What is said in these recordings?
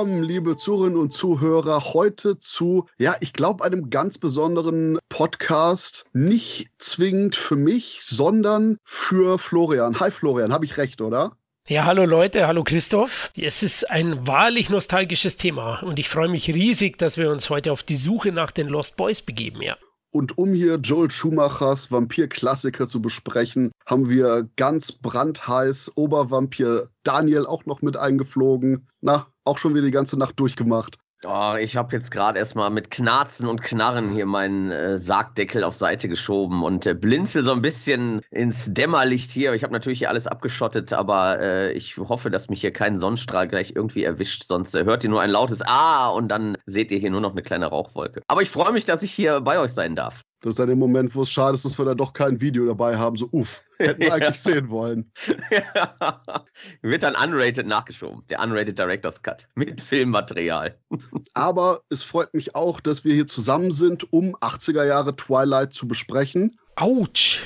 Willkommen, liebe Zuhörerinnen und Zuhörer, heute zu, ja, ich glaube, einem ganz besonderen Podcast. Nicht zwingend für mich, sondern für Florian. Hi Florian, habe ich recht, oder? Ja, hallo Leute, hallo Christoph. Es ist ein wahrlich nostalgisches Thema und ich freue mich riesig, dass wir uns heute auf die Suche nach den Lost Boys begeben, ja. Und um hier Joel Schumachers Vampir-Klassiker zu besprechen, haben wir ganz brandheiß Obervampir Daniel auch noch mit eingeflogen. Na, auch schon wieder die ganze Nacht durchgemacht. Oh, ich habe jetzt gerade erstmal mit Knarzen und Knarren hier meinen äh, Sargdeckel auf Seite geschoben und äh, blinzel so ein bisschen ins Dämmerlicht hier. Ich habe natürlich hier alles abgeschottet, aber äh, ich hoffe, dass mich hier kein Sonnenstrahl gleich irgendwie erwischt. Sonst äh, hört ihr nur ein lautes Ah und dann seht ihr hier nur noch eine kleine Rauchwolke. Aber ich freue mich, dass ich hier bei euch sein darf. Das ist dann der Moment, wo es schade ist, dass wir da doch kein Video dabei haben. So, uff, hätten wir eigentlich sehen wollen. Ja. Wird dann unrated nachgeschoben. Der unrated Director's Cut mit Filmmaterial. Aber es freut mich auch, dass wir hier zusammen sind, um 80er Jahre Twilight zu besprechen. Autsch.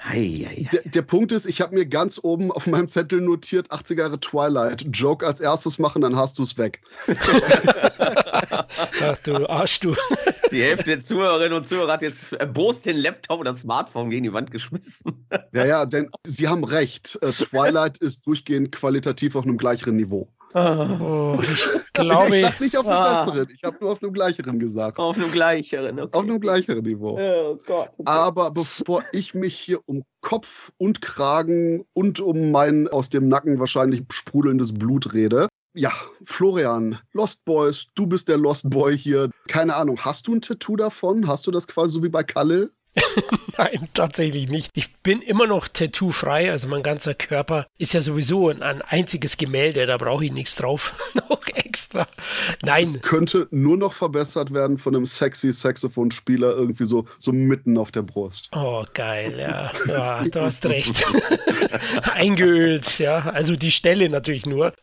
Hei, hei, Der, der Punkt ist, ich habe mir ganz oben auf meinem Zettel notiert, 80er Jahre Twilight. Joke als erstes machen, dann hast du es weg. Ach du Arsch, du. Die Hälfte der Zuhörerinnen und Zuhörer hat jetzt erbost den Laptop und das Smartphone gegen die Wand geschmissen. Ja, ja, denn sie haben recht. Äh, Twilight ist durchgehend qualitativ auf einem gleicheren Niveau. Oh, ich glaube, ich sag nicht auf einem Ah. besseren, ich habe nur auf einem gleicheren gesagt. Auf einem gleicheren. Okay. Auf einem gleicheren Niveau. Oh Gott. Aber bevor ich mich hier um Kopf und Kragen und um mein aus dem Nacken wahrscheinlich sprudelndes Blut rede, ja, Florian, Lost Boys, du bist der Lost Boy hier. Keine Ahnung, hast du ein Tattoo davon? Hast du das quasi so wie bei Kalle? Nein, tatsächlich nicht. Ich bin immer noch tattoo-frei, also mein ganzer Körper ist ja sowieso ein, ein einziges Gemälde, da brauche ich nichts drauf. noch extra. Nein, Es könnte nur noch verbessert werden von einem sexy Saxophonspieler irgendwie so, so mitten auf der Brust. Oh, geil, ja. Ja, du hast recht. Eingeölt, ja. Also die Stelle natürlich nur,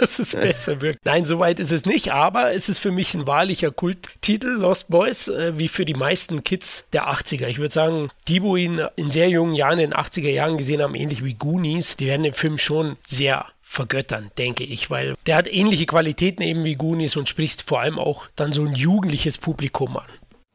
dass es besser wirkt. Nein, soweit ist es nicht, aber es ist für mich ein wahrlicher Kulttitel, Lost Boys, äh, wie für die meisten Kids der 80er. Ich würde sagen, die, wo ihn in sehr jungen Jahren, in den 80er Jahren gesehen haben, ähnlich wie Goonies, die werden den Film schon sehr vergöttern, denke ich, weil der hat ähnliche Qualitäten eben wie Goonies und spricht vor allem auch dann so ein jugendliches Publikum an.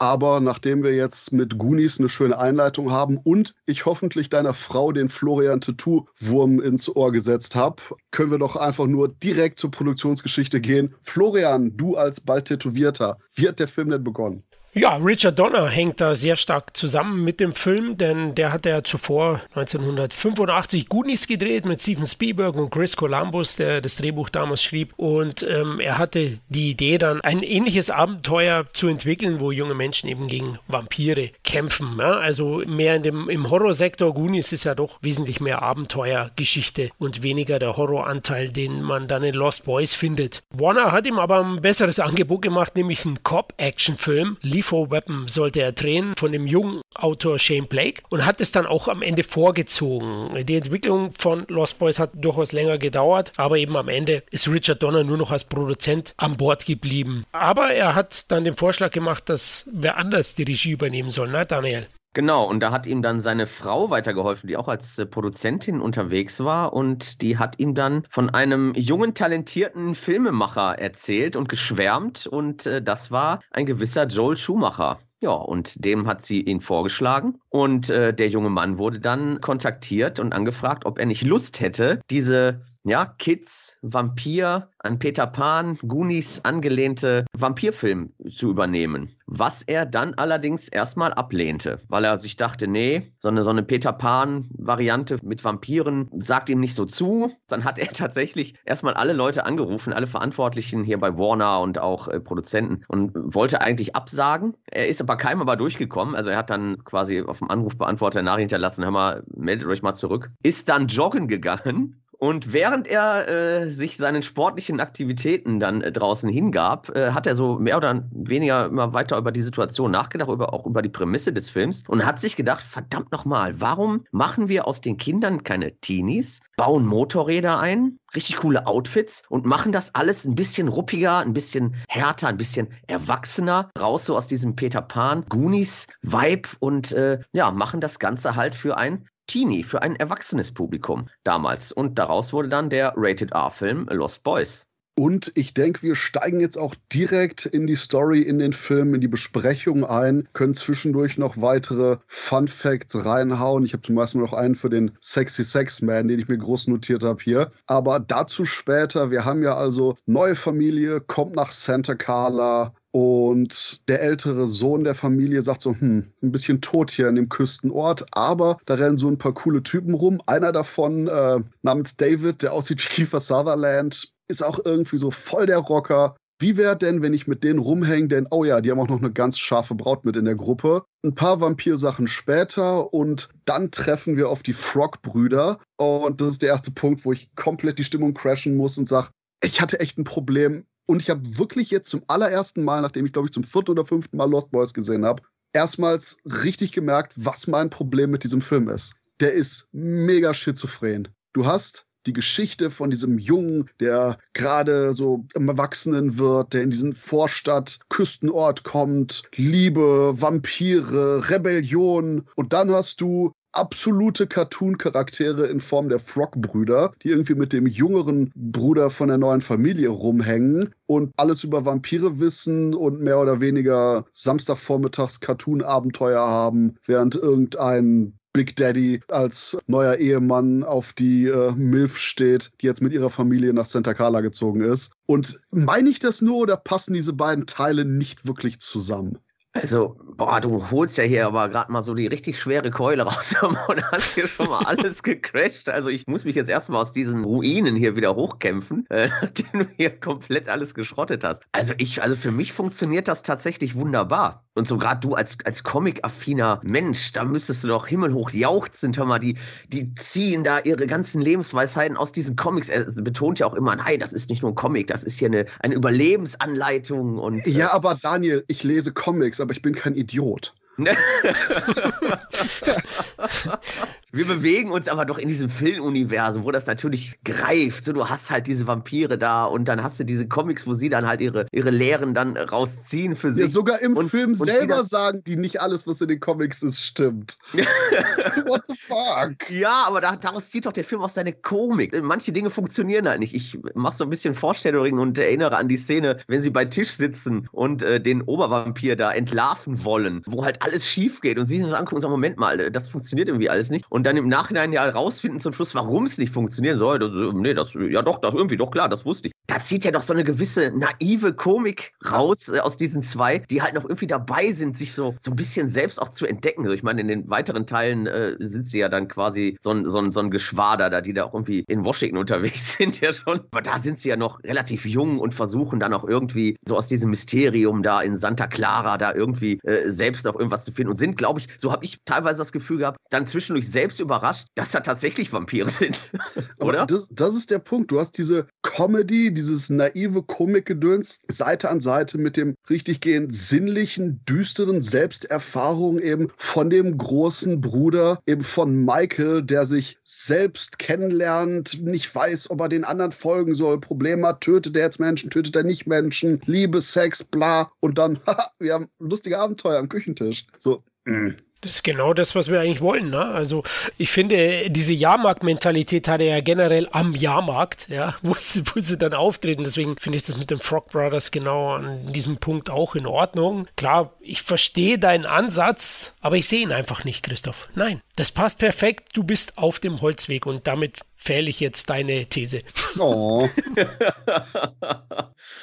Aber nachdem wir jetzt mit Goonies eine schöne Einleitung haben und ich hoffentlich deiner Frau den Florian Tattoo-Wurm ins Ohr gesetzt habe, können wir doch einfach nur direkt zur Produktionsgeschichte gehen. Florian, du als bald Tätowierter, wie hat der Film denn begonnen? Ja, Richard Donner hängt da sehr stark zusammen mit dem Film, denn der hat ja zuvor 1985 Goonies gedreht mit Steven Spielberg und Chris Columbus, der das Drehbuch damals schrieb. Und ähm, er hatte die Idee dann, ein ähnliches Abenteuer zu entwickeln, wo junge Menschen eben gegen Vampire kämpfen. Ja? Also mehr in dem, im Horrorsektor. Goonies ist ja doch wesentlich mehr Abenteuergeschichte und weniger der Horroranteil, den man dann in Lost Boys findet. Warner hat ihm aber ein besseres Angebot gemacht, nämlich einen Cop-Action-Film. Lethal Weapon sollte er drehen von dem jungen Autor Shane Blake und hat es dann auch am Ende vorgezogen. Die Entwicklung von Lost Boys hat durchaus länger gedauert, aber eben am Ende ist Richard Donner nur noch als Produzent an Bord geblieben. Aber er hat dann den Vorschlag gemacht, dass wer anders die Regie übernehmen soll, ne Daniel? Genau, und da hat ihm dann seine Frau weitergeholfen, die auch als äh, Produzentin unterwegs war. Und die hat ihm dann von einem jungen, talentierten Filmemacher erzählt und geschwärmt. Und äh, das war ein gewisser Joel Schumacher. Ja, und dem hat sie ihn vorgeschlagen. Und äh, der junge Mann wurde dann kontaktiert und angefragt, ob er nicht Lust hätte, diese ja, Kids, Vampir, an Peter Pan, Goonies angelehnte Vampirfilm zu übernehmen. Was er dann allerdings erstmal ablehnte, weil er sich dachte, nee, so eine, so eine Peter Pan-Variante mit Vampiren sagt ihm nicht so zu. Dann hat er tatsächlich erstmal alle Leute angerufen, alle Verantwortlichen hier bei Warner und auch äh, Produzenten und wollte eigentlich absagen. Er ist aber keinem aber durchgekommen. Also er hat dann quasi auf dem Anrufbeantworter Nachricht hinterlassen, hör mal, meldet euch mal zurück. Ist dann joggen gegangen und während er äh, sich seinen sportlichen Aktivitäten dann äh, draußen hingab, äh, hat er so mehr oder weniger immer weiter über die Situation nachgedacht, über, auch über die Prämisse des Films und hat sich gedacht, verdammt nochmal, warum machen wir aus den Kindern keine Teenies, bauen Motorräder ein, richtig coole Outfits und machen das alles ein bisschen ruppiger, ein bisschen härter, ein bisschen erwachsener, raus so aus diesem Peter Pan, Goonies Vibe und äh, ja, machen das Ganze halt für ein Teenie, für ein erwachsenes Publikum damals. Und daraus wurde dann der Rated R-Film Lost Boys. Und ich denke, wir steigen jetzt auch direkt in die Story, in den Film, in die Besprechung ein, können zwischendurch noch weitere Fun Facts reinhauen. Ich habe zum Beispiel noch einen für den Sexy Sex Man, den ich mir groß notiert habe hier. Aber dazu später. Wir haben ja also neue Familie, kommt nach Santa Carla, und der ältere Sohn der Familie sagt so, hm, ein bisschen tot hier in dem Küstenort, aber da rennen so ein paar coole Typen rum. Einer davon äh, namens David, der aussieht wie Kiefer Sutherland, ist auch irgendwie so voll der Rocker. Wie wäre denn, wenn ich mit denen rumhänge? Denn, oh ja, die haben auch noch eine ganz scharfe Braut mit in der Gruppe. Ein paar Vampirsachen später und dann treffen wir auf die Frog-Brüder. Und das ist der erste Punkt, wo ich komplett die Stimmung crashen muss und sage, ich hatte echt ein Problem und ich habe wirklich jetzt zum allerersten Mal, nachdem ich glaube ich zum vierten oder fünften Mal Lost Boys gesehen habe, erstmals richtig gemerkt, was mein Problem mit diesem Film ist. Der ist mega schizophren. Du hast die Geschichte von diesem Jungen, der gerade so im Erwachsenen wird, der in diesen Vorstadt-Küstenort kommt, Liebe, Vampire, Rebellion. Und dann hast du absolute Cartoon-Charaktere in Form der Frog-Brüder, die irgendwie mit dem jüngeren Bruder von der neuen Familie rumhängen und alles über Vampire wissen und mehr oder weniger Samstagvormittags Cartoon-Abenteuer haben, während irgendein Big Daddy als neuer Ehemann auf die äh, MILF steht, die jetzt mit ihrer Familie nach Santa Carla gezogen ist. Und meine ich das nur oder passen diese beiden Teile nicht wirklich zusammen? Also, boah, du holst ja hier aber gerade mal so die richtig schwere Keule raus und hast hier schon mal alles gecrashed. Also, ich muss mich jetzt erstmal aus diesen Ruinen hier wieder hochkämpfen, äh, nachdem du hier komplett alles geschrottet hast. Also, ich, also für mich funktioniert das tatsächlich wunderbar. Und so gerade du als, als Comic-affiner Mensch, da müsstest du doch himmelhoch jauchzen. Hör mal, die, die ziehen da ihre ganzen Lebensweisheiten aus diesen Comics. Er betont ja auch immer, nein, das ist nicht nur ein Comic, das ist hier eine, eine Überlebensanleitung. Und, äh, ja, aber Daniel, ich lese Comics, aber ich bin kein Idiot. Wir bewegen uns aber doch in diesem Filmuniversum, wo das natürlich greift. So, du hast halt diese Vampire da und dann hast du diese Comics, wo sie dann halt ihre, ihre Lehren dann rausziehen für sich. Ja, sogar im und, Film und selber sagen die nicht alles, was in den Comics ist, stimmt. What the fuck? Ja, aber da, daraus zieht doch der Film auch seine Komik. Manche Dinge funktionieren halt nicht. Ich mache so ein bisschen Vorstellungen und erinnere an die Szene, wenn sie bei Tisch sitzen und äh, den Obervampir da entlarven wollen, wo halt alles schief geht und sie sich das angucken und sagen, Moment mal, das funktioniert irgendwie alles nicht. Und dann im Nachhinein ja rausfinden zum Schluss, warum es nicht funktionieren soll. Das, nee, das, ja doch, das irgendwie, doch klar, das wusste ich. Da zieht ja doch so eine gewisse naive Komik raus äh, aus diesen zwei, die halt noch irgendwie dabei sind, sich so, so ein bisschen selbst auch zu entdecken. So, ich meine, in den weiteren Teilen äh, sind sie ja dann quasi so ein, so, ein, so ein Geschwader da, die da auch irgendwie in Washington unterwegs sind ja schon. Aber da sind sie ja noch relativ jung und versuchen dann auch irgendwie so aus diesem Mysterium da in Santa Clara da irgendwie äh, selbst auch irgendwas zu finden und sind, glaube ich, so habe ich teilweise das Gefühl gehabt, dann zwischendurch selbst selbst überrascht, dass da tatsächlich Vampire sind. Oder? Das, das, ist der Punkt. Du hast diese Comedy, dieses naive Komikgedöns Seite an Seite mit dem richtig gehend sinnlichen, düsteren Selbsterfahrung eben von dem großen Bruder, eben von Michael, der sich selbst kennenlernt, nicht weiß, ob er den anderen folgen soll, Probleme hat, tötet er jetzt Menschen, tötet er nicht Menschen, Liebe, Sex, bla. Und dann, haha, wir haben lustige Abenteuer am Küchentisch. So, mh. Mm. Das ist genau das, was wir eigentlich wollen. Ne? Also ich finde, diese Jahrmarkt-Mentalität hat er ja generell am Jahrmarkt, ja, wo sie, wo sie dann auftreten. Deswegen finde ich das mit den Frog Brothers genau an diesem Punkt auch in Ordnung. Klar, ich verstehe deinen Ansatz, aber ich sehe ihn einfach nicht, Christoph. Nein, das passt perfekt. Du bist auf dem Holzweg und damit fehle ich jetzt deine These. Oh.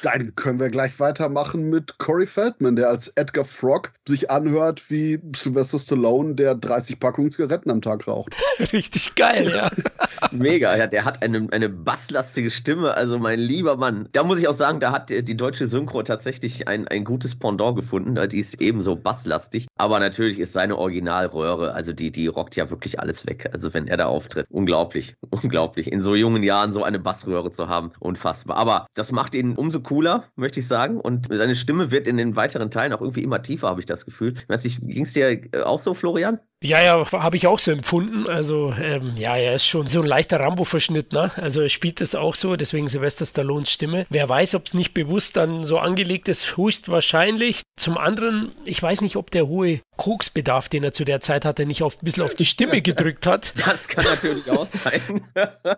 Dann können wir gleich weitermachen mit Corey Feldman, der als Edgar Frog sich anhört wie Sylvester Stallone, der 30 Packungen Zigaretten am Tag raucht. Richtig geil, ja. Mega, ja, der hat eine, eine basslastige Stimme, also mein lieber Mann. Da muss ich auch sagen, da hat die deutsche Synchro tatsächlich ein, ein gutes Pendant gefunden. Die ist ebenso basslastig, aber natürlich ist seine Originalröhre, also die, die rockt ja wirklich alles weg. Also wenn er da auftritt, unglaublich, unglaublich. In so jungen Jahren so eine Bassröhre zu haben, unfassbar. Aber das macht ihn umso cooler, möchte ich sagen. Und seine Stimme wird in den weiteren Teilen auch irgendwie immer tiefer, habe ich das Gefühl. Ging es dir auch so, Florian? Ja, ja, habe ich auch so empfunden. Also, ähm, ja, er ist schon so ein leichter Rambo-Verschnitt, ne? Also, er spielt das auch so, deswegen Sylvester Stallones Stimme. Wer weiß, ob es nicht bewusst dann so angelegt ist, höchstwahrscheinlich. Zum anderen, ich weiß nicht, ob der hohe Koksbedarf, den er zu der Zeit hatte, nicht auf, ein bisschen auf die Stimme gedrückt hat. Das kann natürlich auch sein.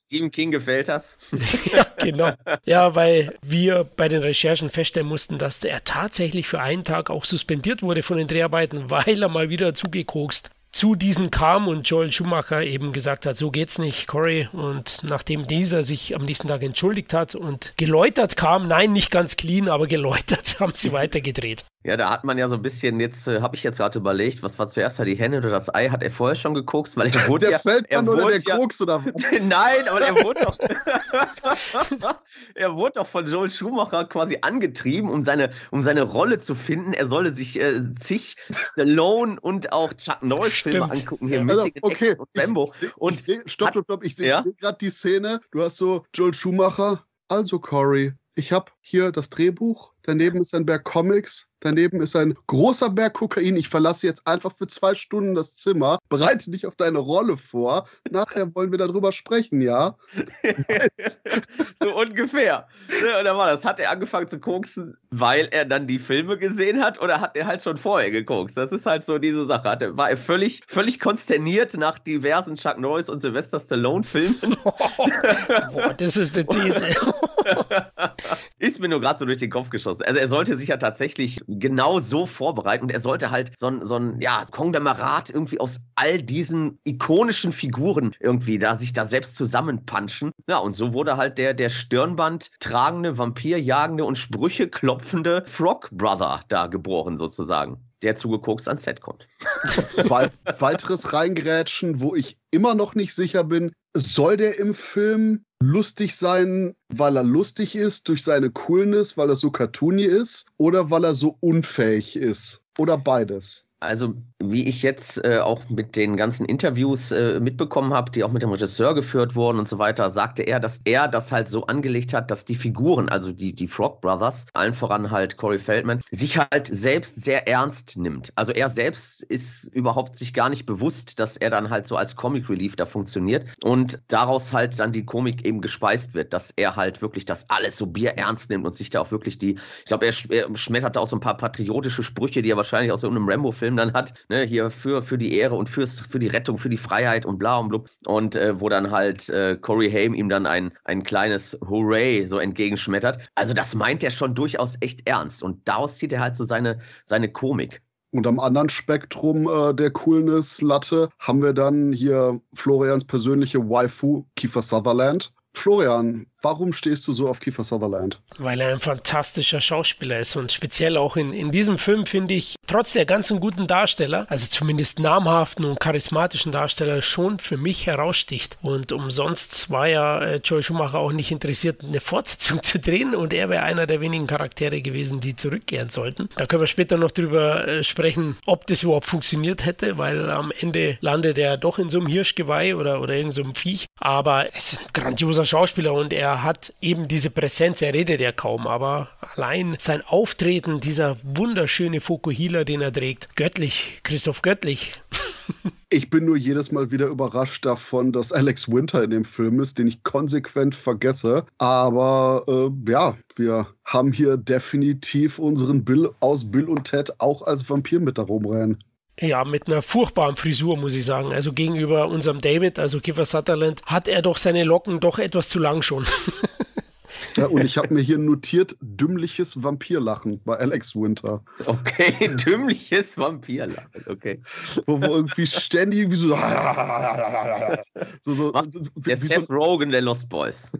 Stephen King gefällt das. ja, genau. Ja, weil wir bei den Recherchen feststellen mussten, dass er tatsächlich für einen Tag auch suspendiert wurde von den Dreharbeiten, weil er mal wieder zugekokst zu diesen kam und Joel Schumacher eben gesagt hat, so geht's nicht, Corey. Und nachdem dieser sich am nächsten Tag entschuldigt hat und geläutert kam, nein, nicht ganz clean, aber geläutert, haben sie weitergedreht. Ja, da hat man ja so ein bisschen, jetzt äh, habe ich jetzt gerade überlegt, was war zuerst, die Henne oder das Ei? Hat er vorher schon gekokst? Weil er wurde der ja, Feldmann er oder der ja, Koks oder Nein, aber er wurde doch, er wurde doch von Joel Schumacher quasi angetrieben, um seine, um seine Rolle zu finden. Er solle sich äh, zig Stallone und auch Chuck Norris Filme angucken, hier Also, Michigan okay, und Rambo. Ich, seh- Und ich seh, stopp, stopp, stopp. Ich sehe Ja? seh gerade die Szene. Du hast so Joel Schumacher. Also, Corey, ich habe hier das Drehbuch. Daneben ist ein Berg Comics. Daneben ist ein großer Berg Kokain. Ich verlasse jetzt einfach für zwei Stunden das Zimmer. Bereite dich auf deine Rolle vor. Nachher wollen wir darüber sprechen, ja? so ungefähr. Ne, Und dann war das. Hat er angefangen zu koksen, weil er dann die Filme gesehen hat oder hat er halt schon vorher gekokst? Das ist halt so diese Sache. Hat er, war er völlig, völlig konsterniert nach diversen Chuck Norris und Sylvester Stallone Filmen? Boah, das ist eine These. Ist mir nur gerade so durch den Kopf geschossen. Also er sollte sich ja tatsächlich genau so vorbereiten und er sollte halt so ein, so ein ja, Konglomerat irgendwie aus all diesen ikonischen Figuren irgendwie da sich da selbst zusammenpanschen. Ja, und so wurde halt der, der Stirnband tragende, Vampirjagende und Sprüche klopfende Frog Brother da geboren sozusagen. Der zugekokst ans Set kommt. Wei- weiteres Reingrätschen, wo ich immer noch nicht sicher bin, soll der im Film lustig sein, weil er lustig ist, durch seine Coolness, weil er so cartoony ist, oder weil er so unfähig ist? Oder beides? Also, wie ich jetzt äh, auch mit den ganzen Interviews äh, mitbekommen habe, die auch mit dem Regisseur geführt wurden und so weiter, sagte er, dass er das halt so angelegt hat, dass die Figuren, also die, die Frog Brothers, allen voran halt Corey Feldman, sich halt selbst sehr ernst nimmt. Also er selbst ist überhaupt sich gar nicht bewusst, dass er dann halt so als Comic Relief da funktioniert und daraus halt dann die Komik eben gespeist wird, dass er halt wirklich das alles so bierernst nimmt und sich da auch wirklich die, ich glaube, er, sch- er schmettert da auch so ein paar patriotische Sprüche, die er wahrscheinlich aus irgendeinem Rambo-Film dann hat, ne, hier für, für die Ehre und fürs, für die Rettung, für die Freiheit und bla und blub. Und äh, wo dann halt äh, Corey Haim ihm dann ein, ein kleines Hooray so entgegenschmettert. Also das meint er schon durchaus echt ernst. Und daraus zieht er halt so seine, seine Komik. Und am anderen Spektrum äh, der Coolness-Latte haben wir dann hier Florians persönliche Waifu, Kiefer Sutherland. Florian, warum stehst du so auf Kiefer Sutherland? Weil er ein fantastischer Schauspieler ist und speziell auch in, in diesem Film finde ich, trotz der ganzen guten Darsteller, also zumindest namhaften und charismatischen Darsteller, schon für mich heraussticht. Und umsonst war ja äh, Joel Schumacher auch nicht interessiert, eine Fortsetzung zu drehen und er wäre einer der wenigen Charaktere gewesen, die zurückkehren sollten. Da können wir später noch drüber äh, sprechen, ob das überhaupt funktioniert hätte, weil am Ende landet er doch in so einem Hirschgeweih oder, oder irgend so einem Viech. Aber es ist ein grandioser Schauspieler und er hat eben diese Präsenz, er redet ja kaum, aber allein sein Auftreten, dieser wunderschöne Fokuhila, den er trägt, göttlich, Christoph Göttlich. Ich bin nur jedes Mal wieder überrascht davon, dass Alex Winter in dem Film ist, den ich konsequent vergesse. Aber äh, ja, wir haben hier definitiv unseren Bill aus Bill und Ted auch als Vampir mit da rumrennen. Ja, mit einer furchtbaren Frisur, muss ich sagen. Also gegenüber unserem David, also Kiefer Sutherland, hat er doch seine Locken doch etwas zu lang schon. Ja, und ich habe mir hier notiert, dümmliches Vampirlachen bei Alex Winter. Okay, dümmliches Vampirlachen. Okay. Wo, wo irgendwie ständig irgendwie so. so, so, wie, Der wie Seth so, Rogen der Lost Boys.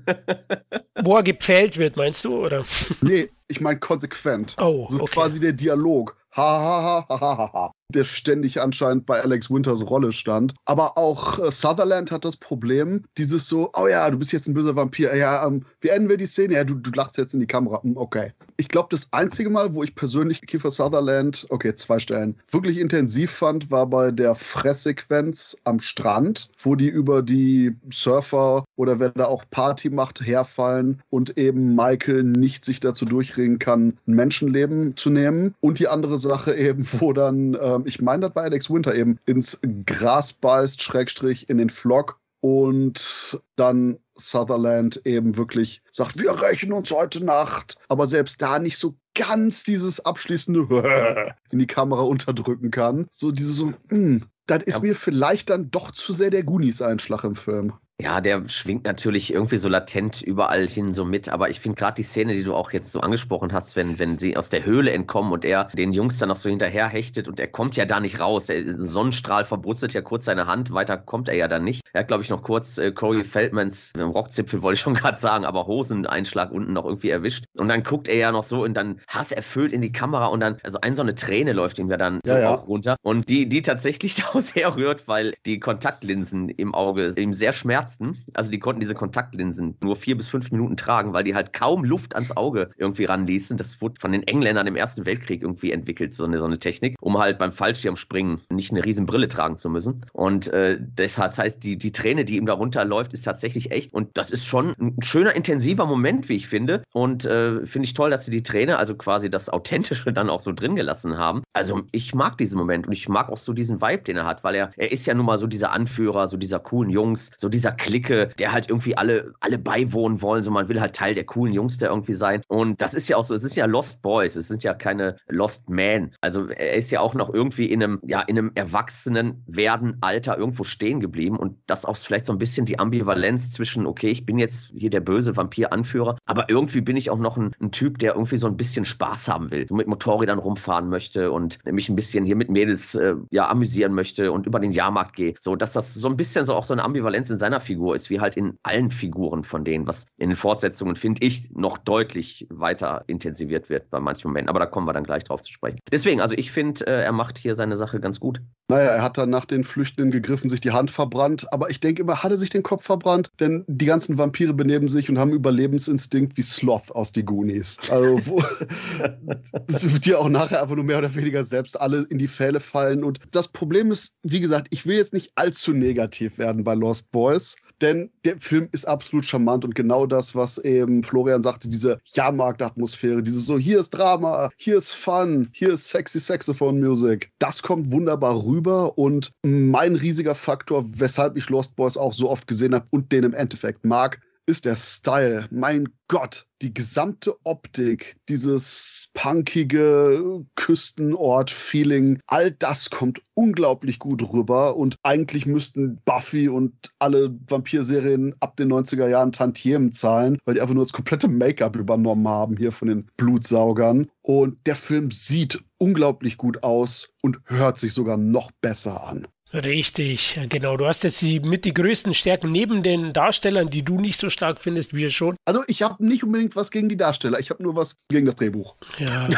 Wo er gepfählt wird, meinst du? Oder? nee, ich meine konsequent. Oh, So okay. quasi der Dialog. Ha, ha, ha, ha, ha, ha. Der ständig anscheinend bei Alex Winters Rolle stand. Aber auch äh, Sutherland hat das Problem, dieses so, oh ja, du bist jetzt ein böser Vampir. Ja, ähm, wie enden wir die Szene? Ja, du, du lachst jetzt in die Kamera. Hm, Okay. Ich glaube, das einzige Mal, wo ich persönlich Kiefer Sutherland, okay, zwei Stellen, wirklich intensiv fand, war bei der Fresssequenz am Strand, wo die über die Surfer oder wer da auch Party macht, herfallen und eben Michael nicht sich dazu durchringen kann, ein Menschenleben zu nehmen. Und die andere Sache eben, wo dann ähm, ähm, ich meine, das war Alex Winter eben, ins Gras beißt, Schrägstrich in den Flock und dann Sutherland eben wirklich sagt, wir rächen uns heute Nacht, aber selbst da nicht so ganz dieses abschließende in die Kamera unterdrücken kann. So diese so, hm, das ist ja. mir vielleicht dann doch zu sehr der Goonies-Einschlag im Film. Ja, der schwingt natürlich irgendwie so latent überall hin so mit, aber ich finde gerade die Szene, die du auch jetzt so angesprochen hast, wenn, wenn sie aus der Höhle entkommen und er den Jungs dann noch so hinterher hechtet und er kommt ja da nicht raus. Der Sonnenstrahl verbrutzelt ja kurz seine Hand, weiter kommt er ja dann nicht. Er hat, glaube ich, noch kurz äh, Corey Feldmans äh, Rockzipfel, wollte ich schon gerade sagen, aber Hoseneinschlag unten noch irgendwie erwischt. Und dann guckt er ja noch so und dann hasserfüllt in die Kamera und dann, also ein so eine Träne läuft ihm ja dann so ja, runter. Und die, die tatsächlich daraus herrührt, weil die Kontaktlinsen im Auge ihm sehr schmerzen Ärzten, also die konnten diese Kontaktlinsen nur vier bis fünf Minuten tragen, weil die halt kaum Luft ans Auge irgendwie ranließen. Das wurde von den Engländern im Ersten Weltkrieg irgendwie entwickelt, so eine, so eine Technik, um halt beim Fallschirmspringen nicht eine riesen Brille tragen zu müssen. Und äh, das heißt, die, die Träne, die ihm da runterläuft, ist tatsächlich echt. Und das ist schon ein schöner, intensiver Moment, wie ich finde. Und äh, finde ich toll, dass sie die Träne, also quasi das Authentische, dann auch so drin gelassen haben. Also ich mag diesen Moment und ich mag auch so diesen Vibe, den er hat, weil er, er ist ja nun mal so dieser Anführer, so dieser coolen Jungs, so dieser Clique, der halt irgendwie alle, alle beiwohnen wollen. So, man will halt Teil der coolen Jungs da irgendwie sein. Und das ist ja auch so, es ist ja Lost Boys, es sind ja keine Lost Men. Also er ist ja auch noch irgendwie in einem, ja, in einem erwachsenen werden Alter irgendwo stehen geblieben. Und das auch vielleicht so ein bisschen die Ambivalenz zwischen, okay, ich bin jetzt hier der böse Vampir-Anführer, aber irgendwie bin ich auch noch ein, ein Typ, der irgendwie so ein bisschen Spaß haben will, mit Motorrädern rumfahren möchte und mich ein bisschen hier mit Mädels äh, ja amüsieren möchte und über den Jahrmarkt gehe. So, dass das so ein bisschen so auch so eine Ambivalenz in seiner Figur ist, wie halt in allen Figuren von denen, was in den Fortsetzungen, finde ich, noch deutlich weiter intensiviert wird bei manchen Momenten. Aber da kommen wir dann gleich drauf zu sprechen. Deswegen, also ich finde, äh, er macht hier seine Sache ganz gut. Naja, er hat dann nach den Flüchtenden gegriffen, sich die Hand verbrannt. Aber ich denke immer, hat er sich den Kopf verbrannt? Denn die ganzen Vampire benehmen sich und haben Überlebensinstinkt wie Sloth aus die Goonies. Also, wo die auch nachher einfach nur mehr oder weniger selbst alle in die Fälle fallen. Und das Problem ist, wie gesagt, ich will jetzt nicht allzu negativ werden bei Lost Boys, denn der Film ist absolut charmant und genau das, was eben Florian sagte, diese Jahrmarktatmosphäre, diese so, hier ist Drama, hier ist Fun, hier ist sexy Saxophone Music. Das kommt wunderbar rüber und mein riesiger Faktor, weshalb ich Lost Boys auch so oft gesehen habe und den im Endeffekt mag, ist der Style. Mein Gott, die gesamte Optik, dieses punkige Küstenort-Feeling, all das kommt unglaublich gut rüber und eigentlich müssten Buffy und alle Vampirserien ab den 90er Jahren Tantiemen zahlen, weil die einfach nur das komplette Make-up übernommen haben hier von den Blutsaugern. Und der Film sieht unglaublich gut aus und hört sich sogar noch besser an. Richtig, genau. Du hast jetzt die, mit die größten Stärken neben den Darstellern, die du nicht so stark findest, wie wir schon. Also ich habe nicht unbedingt was gegen die Darsteller, ich habe nur was gegen das Drehbuch. Ja.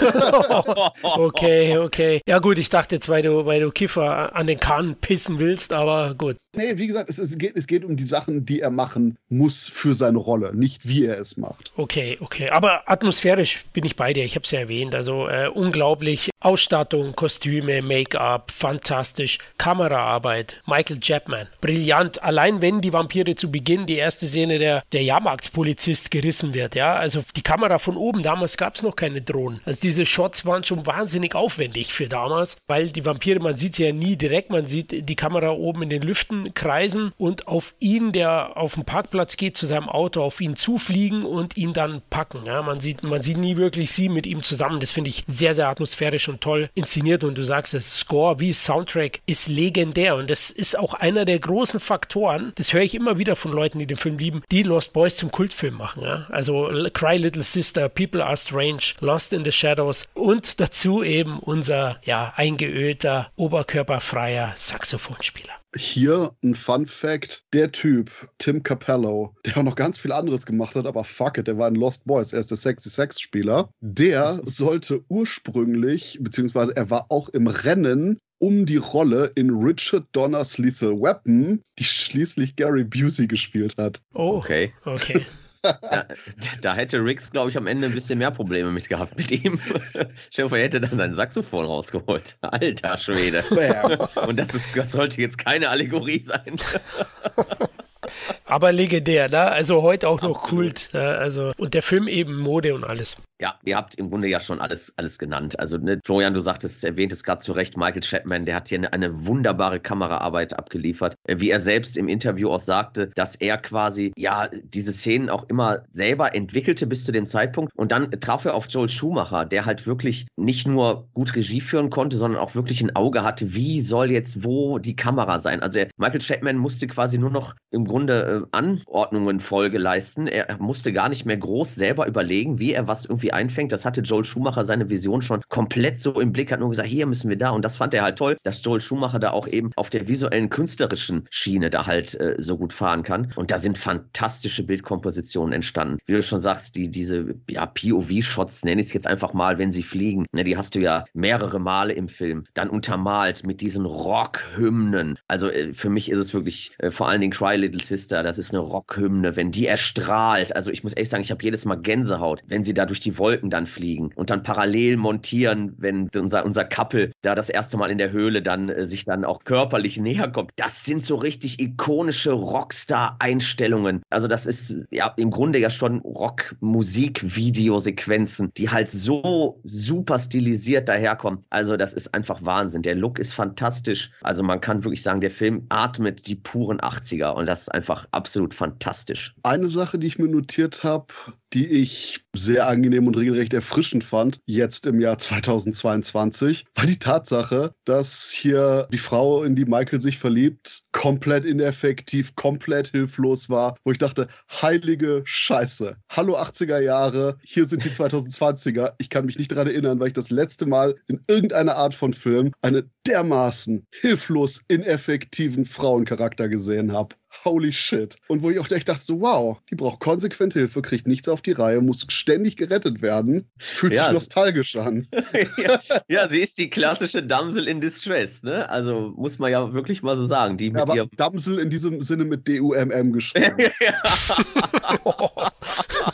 okay, okay. Ja gut, ich dachte jetzt, weil du, weil du Kiffer an den Kahn pissen willst, aber gut. Nee, wie gesagt, es, es, geht, es geht um die Sachen, die er machen muss für seine Rolle, nicht wie er es macht. Okay, okay. Aber atmosphärisch bin ich bei dir, ich habe es ja erwähnt. Also äh, unglaublich. Ausstattung, Kostüme, Make-up, fantastisch. Kameraarbeit, Michael Chapman, brillant. Allein wenn die Vampire zu Beginn die erste Szene der, der Jahrmarktspolizist gerissen wird, ja. Also die Kamera von oben, damals gab es noch keine Drohnen. Also diese Shots waren schon wahnsinnig aufwendig für damals, weil die Vampire, man sieht sie ja nie direkt, man sieht die Kamera oben in den Lüften kreisen und auf ihn, der auf dem Parkplatz geht, zu seinem Auto, auf ihn zufliegen und ihn dann packen. Ja. Man, sieht, man sieht nie wirklich sie mit ihm zusammen. Das finde ich sehr, sehr atmosphärisch und toll inszeniert und du sagst, das Score wie Soundtrack ist legendär und das ist auch einer der großen Faktoren, das höre ich immer wieder von Leuten, die den Film lieben, die Lost Boys zum Kultfilm machen. Ja? Also Cry Little Sister, People Are Strange, Lost in the Shadows und dazu eben unser ja, eingeölter, oberkörperfreier Saxophonspieler. Hier ein Fun Fact: Der Typ, Tim Capello, der auch noch ganz viel anderes gemacht hat, aber fuck it, der war in Lost Boys, er ist der Sexy Sex Spieler. Der sollte ursprünglich, beziehungsweise er war auch im Rennen um die Rolle in Richard Donners Lethal Weapon, die schließlich Gary Busey gespielt hat. Oh, okay. Okay. da, da, hätte Riggs, glaube ich, am Ende ein bisschen mehr Probleme mit gehabt mit ihm. Stell er hätte dann sein Saxophon rausgeholt. Alter Schwede. Und das, ist, das sollte jetzt keine Allegorie sein. Aber legendär, ne? Also heute auch noch Absolut. Kult. Also, und der Film eben Mode und alles. Ja, ihr habt im Grunde ja schon alles, alles genannt. Also, ne, Florian, du sagtest, erwähnt es gerade zu Recht, Michael Chapman, der hat hier eine, eine, wunderbare Kameraarbeit abgeliefert. Äh, wie er selbst im Interview auch sagte, dass er quasi, ja, diese Szenen auch immer selber entwickelte bis zu dem Zeitpunkt. Und dann traf er auf Joel Schumacher, der halt wirklich nicht nur gut Regie führen konnte, sondern auch wirklich ein Auge hatte, wie soll jetzt wo die Kamera sein. Also, er, Michael Chapman musste quasi nur noch im Grunde äh, Anordnungen Folge leisten. Er musste gar nicht mehr groß selber überlegen, wie er was irgendwie einfängt. Das hatte Joel Schumacher seine Vision schon komplett so im Blick, hat nur gesagt, hier müssen wir da. Und das fand er halt toll, dass Joel Schumacher da auch eben auf der visuellen, künstlerischen Schiene da halt äh, so gut fahren kann. Und da sind fantastische Bildkompositionen entstanden. Wie du schon sagst, die, diese ja, POV-Shots, nenne ich es jetzt einfach mal, wenn sie fliegen, ne, die hast du ja mehrere Male im Film. Dann untermalt mit diesen Rock-Hymnen. Also äh, für mich ist es wirklich äh, vor allen Dingen Cry Little Sister, das ist eine Rockhymne, wenn die erstrahlt. Also ich muss echt sagen, ich habe jedes Mal Gänsehaut, wenn sie da durch die Wolken dann fliegen und dann parallel montieren, wenn unser, unser Couple da das erste Mal in der Höhle dann äh, sich dann auch körperlich näher kommt. Das sind so richtig ikonische Rockstar-Einstellungen. Also das ist ja im Grunde ja schon Rock-Musik-Videosequenzen, die halt so super stilisiert daherkommen. Also das ist einfach Wahnsinn. Der Look ist fantastisch. Also man kann wirklich sagen, der Film atmet die puren 80er und das ist einfach absolut fantastisch. Eine Sache, die ich mir notiert habe, die ich sehr angenehm und regelrecht erfrischend fand, jetzt im Jahr 2022, war die Tatsache, dass hier die Frau, in die Michael sich verliebt, komplett ineffektiv, komplett hilflos war, wo ich dachte, heilige Scheiße. Hallo 80er Jahre, hier sind die 2020er. Ich kann mich nicht daran erinnern, weil ich das letzte Mal in irgendeiner Art von Film eine dermaßen hilflos ineffektiven Frauencharakter gesehen habe holy shit. Und wo ich auch echt dachte, so, wow, die braucht konsequent Hilfe, kriegt nichts auf die Reihe, muss ständig gerettet werden, fühlt ja. sich nostalgisch an. ja, ja, sie ist die klassische Damsel in Distress, ne? Also muss man ja wirklich mal so sagen. Die mit aber Damsel in diesem Sinne mit D-U-M-M geschrieben.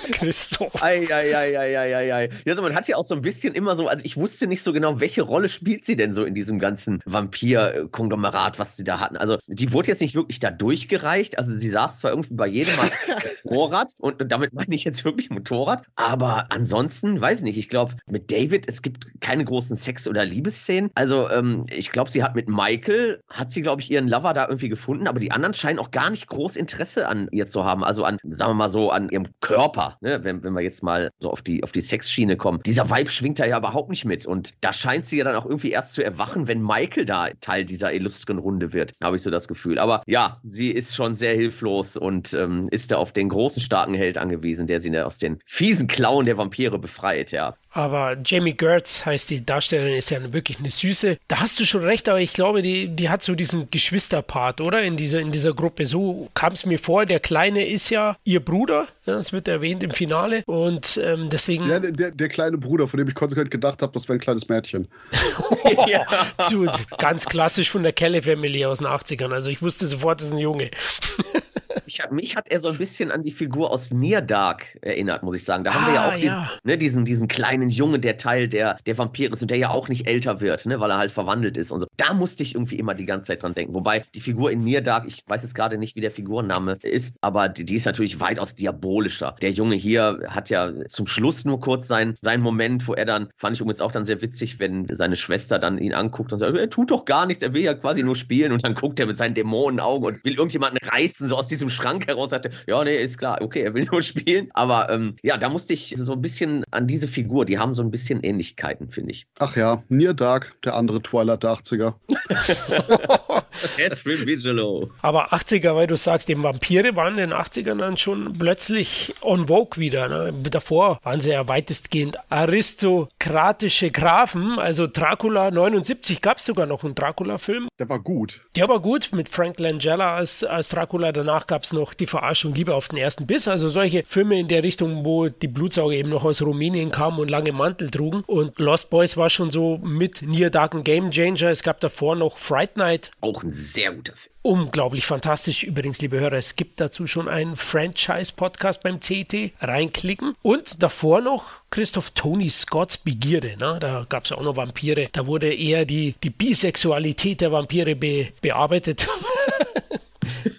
Christoph. Eieieiei. Ja, also man hat ja auch so ein bisschen immer so, also ich wusste nicht so genau, welche Rolle spielt sie denn so in diesem ganzen Vampir-Konglomerat, was sie da hatten. Also die wurde jetzt nicht wirklich da durchgereicht. Also sie saß zwar irgendwie bei jedem Mal Motorrad und damit meine ich jetzt wirklich Motorrad, aber ansonsten weiß ich nicht. Ich glaube, mit David, es gibt keine großen Sex- oder Liebesszenen. Also ähm, ich glaube, sie hat mit Michael, hat sie, glaube ich, ihren Lover da irgendwie gefunden, aber die anderen scheinen auch gar nicht groß Interesse an ihr zu haben. Also an, sagen wir mal so, an ihrem Körper ne, wenn, wenn wir jetzt mal so auf die, auf die Sexschiene kommen. Dieser Vibe schwingt da ja überhaupt nicht mit. Und da scheint sie ja dann auch irgendwie erst zu erwachen, wenn Michael da Teil dieser illustren Runde wird, habe ich so das Gefühl. Aber ja, sie ist schon sehr hilflos und ähm, ist da auf den großen, starken Held angewiesen, der sie aus den fiesen Klauen der Vampire befreit, ja. Aber Jamie Gertz heißt die Darstellerin, ist ja wirklich eine Süße. Da hast du schon recht, aber ich glaube, die, die hat so diesen Geschwisterpart, oder? In dieser, in dieser Gruppe. So kam es mir vor. Der Kleine ist ja ihr Bruder. Ja, das wird erwähnt im Finale. Und ähm, deswegen. Ja, der, der kleine Bruder, von dem ich konsequent gedacht habe, das wäre ein kleines Mädchen. ja. Dude, ganz klassisch von der Kelly Family aus den 80ern. Also ich wusste sofort, das ist ein Junge. Ich hab, mich hat er so ein bisschen an die Figur aus Near Dark erinnert, muss ich sagen. Da ah, haben wir ja ah, auch diesen, ja. Ne, diesen, diesen kleinen Jungen, der Teil der, der Vampire ist und der ja auch nicht älter wird, ne, weil er halt verwandelt ist und so. Da musste ich irgendwie immer die ganze Zeit dran denken. Wobei die Figur in Near Dark, ich weiß jetzt gerade nicht, wie der Figurenname ist, aber die, die, ist natürlich weitaus diabolischer. Der Junge hier hat ja zum Schluss nur kurz seinen, seinen Moment, wo er dann, fand ich übrigens auch dann sehr witzig, wenn seine Schwester dann ihn anguckt und sagt, er tut doch gar nichts, er will ja quasi nur spielen und dann guckt er mit seinen Dämonenaugen und will irgendjemanden reißen, so aus diesem Schrank heraus sagte, ja, nee, ist klar, okay, er will nur spielen. Aber ähm, ja, da musste ich so ein bisschen an diese Figur, die haben so ein bisschen Ähnlichkeiten, finde ich. Ach ja, Near Dark, der andere Twilight der 80er. Catherine Bigelow. Aber 80er, weil du sagst, die Vampire waren in den 80ern dann schon plötzlich on vogue wieder. Ne? Davor waren sie ja weitestgehend aristokratische Grafen. Also Dracula 79 gab es sogar noch einen Dracula-Film. Der war gut. Der war gut mit Frank Langella als, als Dracula. Danach gab es noch die Verarschung Liebe auf den ersten Biss. Also solche Filme in der Richtung, wo die Blutsauger eben noch aus Rumänien kamen und lange Mantel trugen. Und Lost Boys war schon so mit Near Dark Game Changer. Es gab davor noch Fright Night. Auch ein sehr guter Film. Unglaublich fantastisch. Übrigens, liebe Hörer, es gibt dazu schon einen Franchise-Podcast beim CT. Reinklicken. Und davor noch Christoph Tony Scotts Begierde. Ne? Da gab es auch noch Vampire. Da wurde eher die, die Bisexualität der Vampire be, bearbeitet.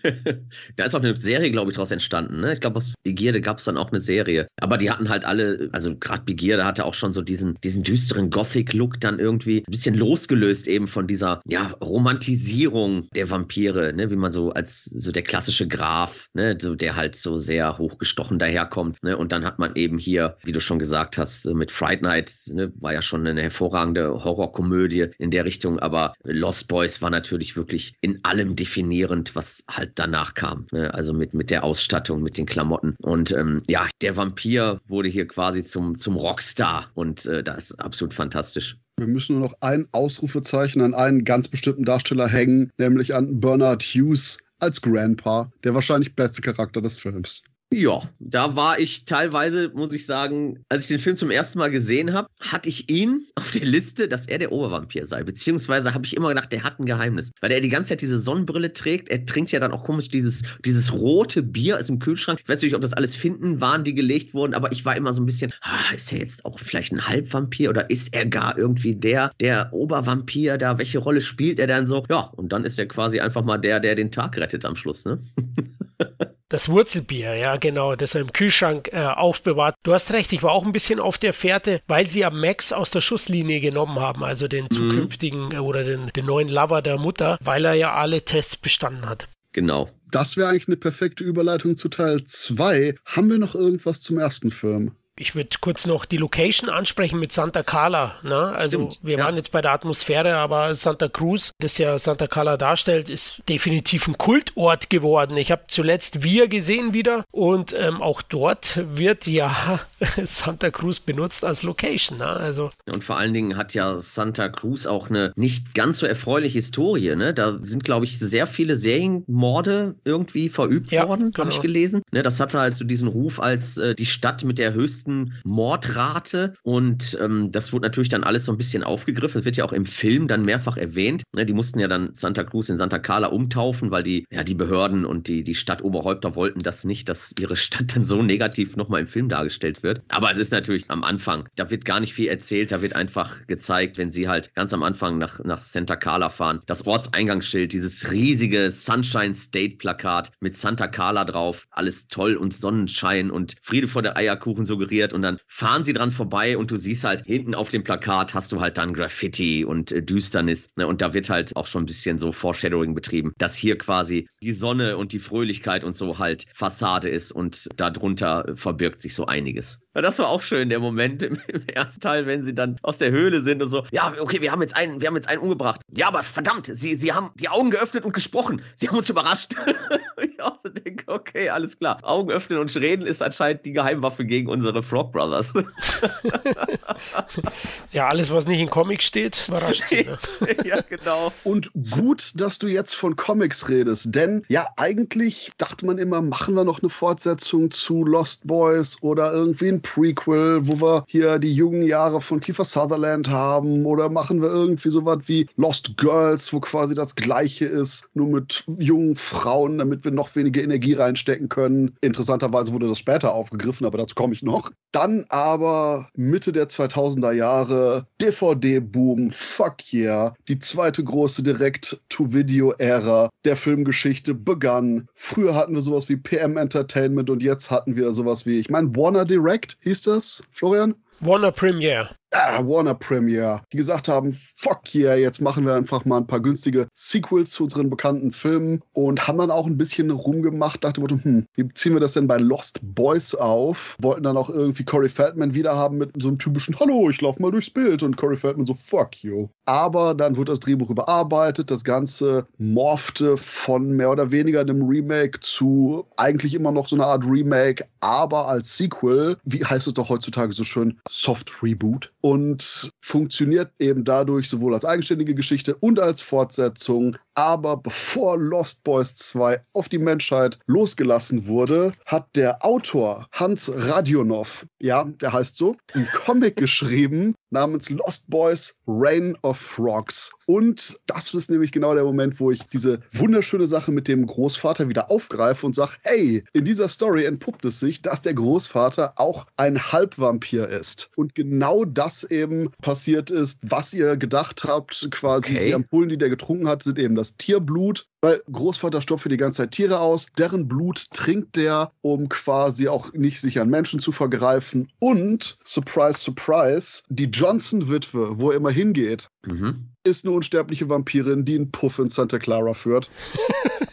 da ist auch eine Serie, glaube ich, daraus entstanden. Ne? Ich glaube, aus Begierde gab es dann auch eine Serie. Aber die hatten halt alle, also gerade Begierde hatte auch schon so diesen, diesen düsteren Gothic-Look dann irgendwie ein bisschen losgelöst eben von dieser ja, Romantisierung der Vampire, ne? wie man so als so der klassische Graf, ne? so, der halt so sehr hochgestochen daherkommt. Ne? Und dann hat man eben hier, wie du schon gesagt hast, mit Fright Night, ne? war ja schon eine hervorragende Horrorkomödie in der Richtung, aber Lost Boys war natürlich wirklich in allem definierend, was halt danach kam. Ne? Also mit, mit der Ausstattung, mit den Klamotten. Und ähm, ja, der Vampir wurde hier quasi zum, zum Rockstar und äh, das ist absolut fantastisch. Wir müssen nur noch ein Ausrufezeichen an einen ganz bestimmten Darsteller hängen, nämlich an Bernard Hughes als Grandpa, der wahrscheinlich beste Charakter des Films. Ja, da war ich teilweise, muss ich sagen, als ich den Film zum ersten Mal gesehen habe, hatte ich ihn auf der Liste, dass er der Obervampir sei. Beziehungsweise habe ich immer gedacht, der hat ein Geheimnis. Weil er die ganze Zeit diese Sonnenbrille trägt. Er trinkt ja dann auch komisch dieses, dieses rote Bier aus dem Kühlschrank. Ich weiß nicht, ob das alles Finden waren, die gelegt wurden, aber ich war immer so ein bisschen, ah, ist er jetzt auch vielleicht ein Halbvampir oder ist er gar irgendwie der, der Obervampir da? Welche Rolle spielt er dann so? Ja, und dann ist er quasi einfach mal der, der den Tag rettet am Schluss, ne? Das Wurzelbier, ja genau, das er im Kühlschrank äh, aufbewahrt. Du hast recht, ich war auch ein bisschen auf der Fährte, weil sie ja Max aus der Schusslinie genommen haben, also den mhm. zukünftigen äh, oder den, den neuen Lover der Mutter, weil er ja alle Tests bestanden hat. Genau. Das wäre eigentlich eine perfekte Überleitung zu Teil 2. Haben wir noch irgendwas zum ersten Film? Ich würde kurz noch die Location ansprechen mit Santa Carla. Ne? Also Stimmt, wir ja. waren jetzt bei der Atmosphäre, aber Santa Cruz, das ja Santa Carla darstellt, ist definitiv ein Kultort geworden. Ich habe zuletzt Wir gesehen wieder und ähm, auch dort wird ja Santa Cruz benutzt als Location. Ne? Also und vor allen Dingen hat ja Santa Cruz auch eine nicht ganz so erfreuliche Historie. Ne? Da sind, glaube ich, sehr viele Serienmorde irgendwie verübt ja, worden, genau. habe ich gelesen. Ne? Das hatte halt so diesen Ruf als äh, die Stadt mit der höchsten höchsten Mordrate. Und ähm, das wurde natürlich dann alles so ein bisschen aufgegriffen. Das wird ja auch im Film dann mehrfach erwähnt. Ne, die mussten ja dann Santa Cruz in Santa Carla umtaufen, weil die, ja, die Behörden und die, die Stadtoberhäupter wollten das nicht, dass ihre Stadt dann so negativ nochmal im Film dargestellt wird. Aber es ist natürlich am Anfang, da wird gar nicht viel erzählt, da wird einfach gezeigt, wenn sie halt ganz am Anfang nach, nach Santa Carla fahren, das Ortseingangsschild, dieses riesige Sunshine State Plakat mit Santa Carla drauf, alles toll und Sonnenschein und Friede vor der Eierkuchen suggeriert inspiriert und dann fahren sie dran vorbei und du siehst halt hinten auf dem Plakat hast du halt dann Graffiti und äh, Düsternis ne? und da wird halt auch schon ein bisschen so Foreshadowing betrieben, dass hier quasi die Sonne und die Fröhlichkeit und so halt Fassade ist und darunter verbirgt sich so einiges. Ja, das war auch schön, der Moment im, im, ersten Teil, wenn sie dann aus der Höhle sind und so. Ja, okay, wir haben jetzt einen, wir haben jetzt einen umgebracht. Ja, aber verdammt, sie, sie haben die Augen geöffnet und gesprochen. Sie haben uns überrascht. ich auch so denke, okay, alles klar. Augen öffnen und reden ist anscheinend die Geheimwaffe gegen unsere Frog Brothers. ja, alles, was nicht in Comics steht, überrascht sie. Ne? ja, genau. Und gut, dass du jetzt von Comics redest, denn ja, eigentlich dachte man immer, machen wir noch eine Fortsetzung zu Lost Boys oder irgendwie ein Prequel, wo wir hier die jungen Jahre von Kiefer Sutherland haben oder machen wir irgendwie sowas wie Lost Girls, wo quasi das gleiche ist, nur mit jungen Frauen, damit wir noch weniger Energie reinstecken können. Interessanterweise wurde das später aufgegriffen, aber dazu komme ich noch. Dann aber Mitte der 2000er Jahre DVD-Boom, fuck yeah, die zweite große Direct-to-Video-Ära der Filmgeschichte begann. Früher hatten wir sowas wie PM Entertainment und jetzt hatten wir sowas wie, ich meine, Warner Direct hieß das, Florian? Warner Premiere ah, Warner Premiere, die gesagt haben, fuck yeah, jetzt machen wir einfach mal ein paar günstige Sequels zu unseren bekannten Filmen und haben dann auch ein bisschen rumgemacht, dachte, hm, wie ziehen wir das denn bei Lost Boys auf? Wollten dann auch irgendwie Corey Feldman wieder haben mit so einem typischen Hallo, ich laufe mal durchs Bild und Corey Feldman so, fuck you. Aber dann wurde das Drehbuch überarbeitet, das Ganze morphte von mehr oder weniger einem Remake zu eigentlich immer noch so eine Art Remake, aber als Sequel, wie heißt es doch heutzutage so schön, Soft Reboot und funktioniert eben dadurch sowohl als eigenständige Geschichte und als Fortsetzung. Aber bevor Lost Boys 2 auf die Menschheit losgelassen wurde, hat der Autor Hans Radionov, ja, der heißt so, einen Comic geschrieben namens Lost Boys Reign of Frogs. Und das ist nämlich genau der Moment, wo ich diese wunderschöne Sache mit dem Großvater wieder aufgreife und sage, hey, in dieser Story entpuppt es sich, dass der Großvater auch ein Halbvampir ist. Und genau das eben passiert ist, was ihr gedacht habt. Quasi okay. die Ampullen, die der getrunken hat, sind eben das das Tierblut, weil Großvater stopft für die ganze Zeit Tiere aus, deren Blut trinkt der, um quasi auch nicht sich an Menschen zu vergreifen und, surprise, surprise, die Johnson-Witwe, wo er immer hingeht, mhm. ist eine unsterbliche Vampirin, die einen Puff in Santa Clara führt.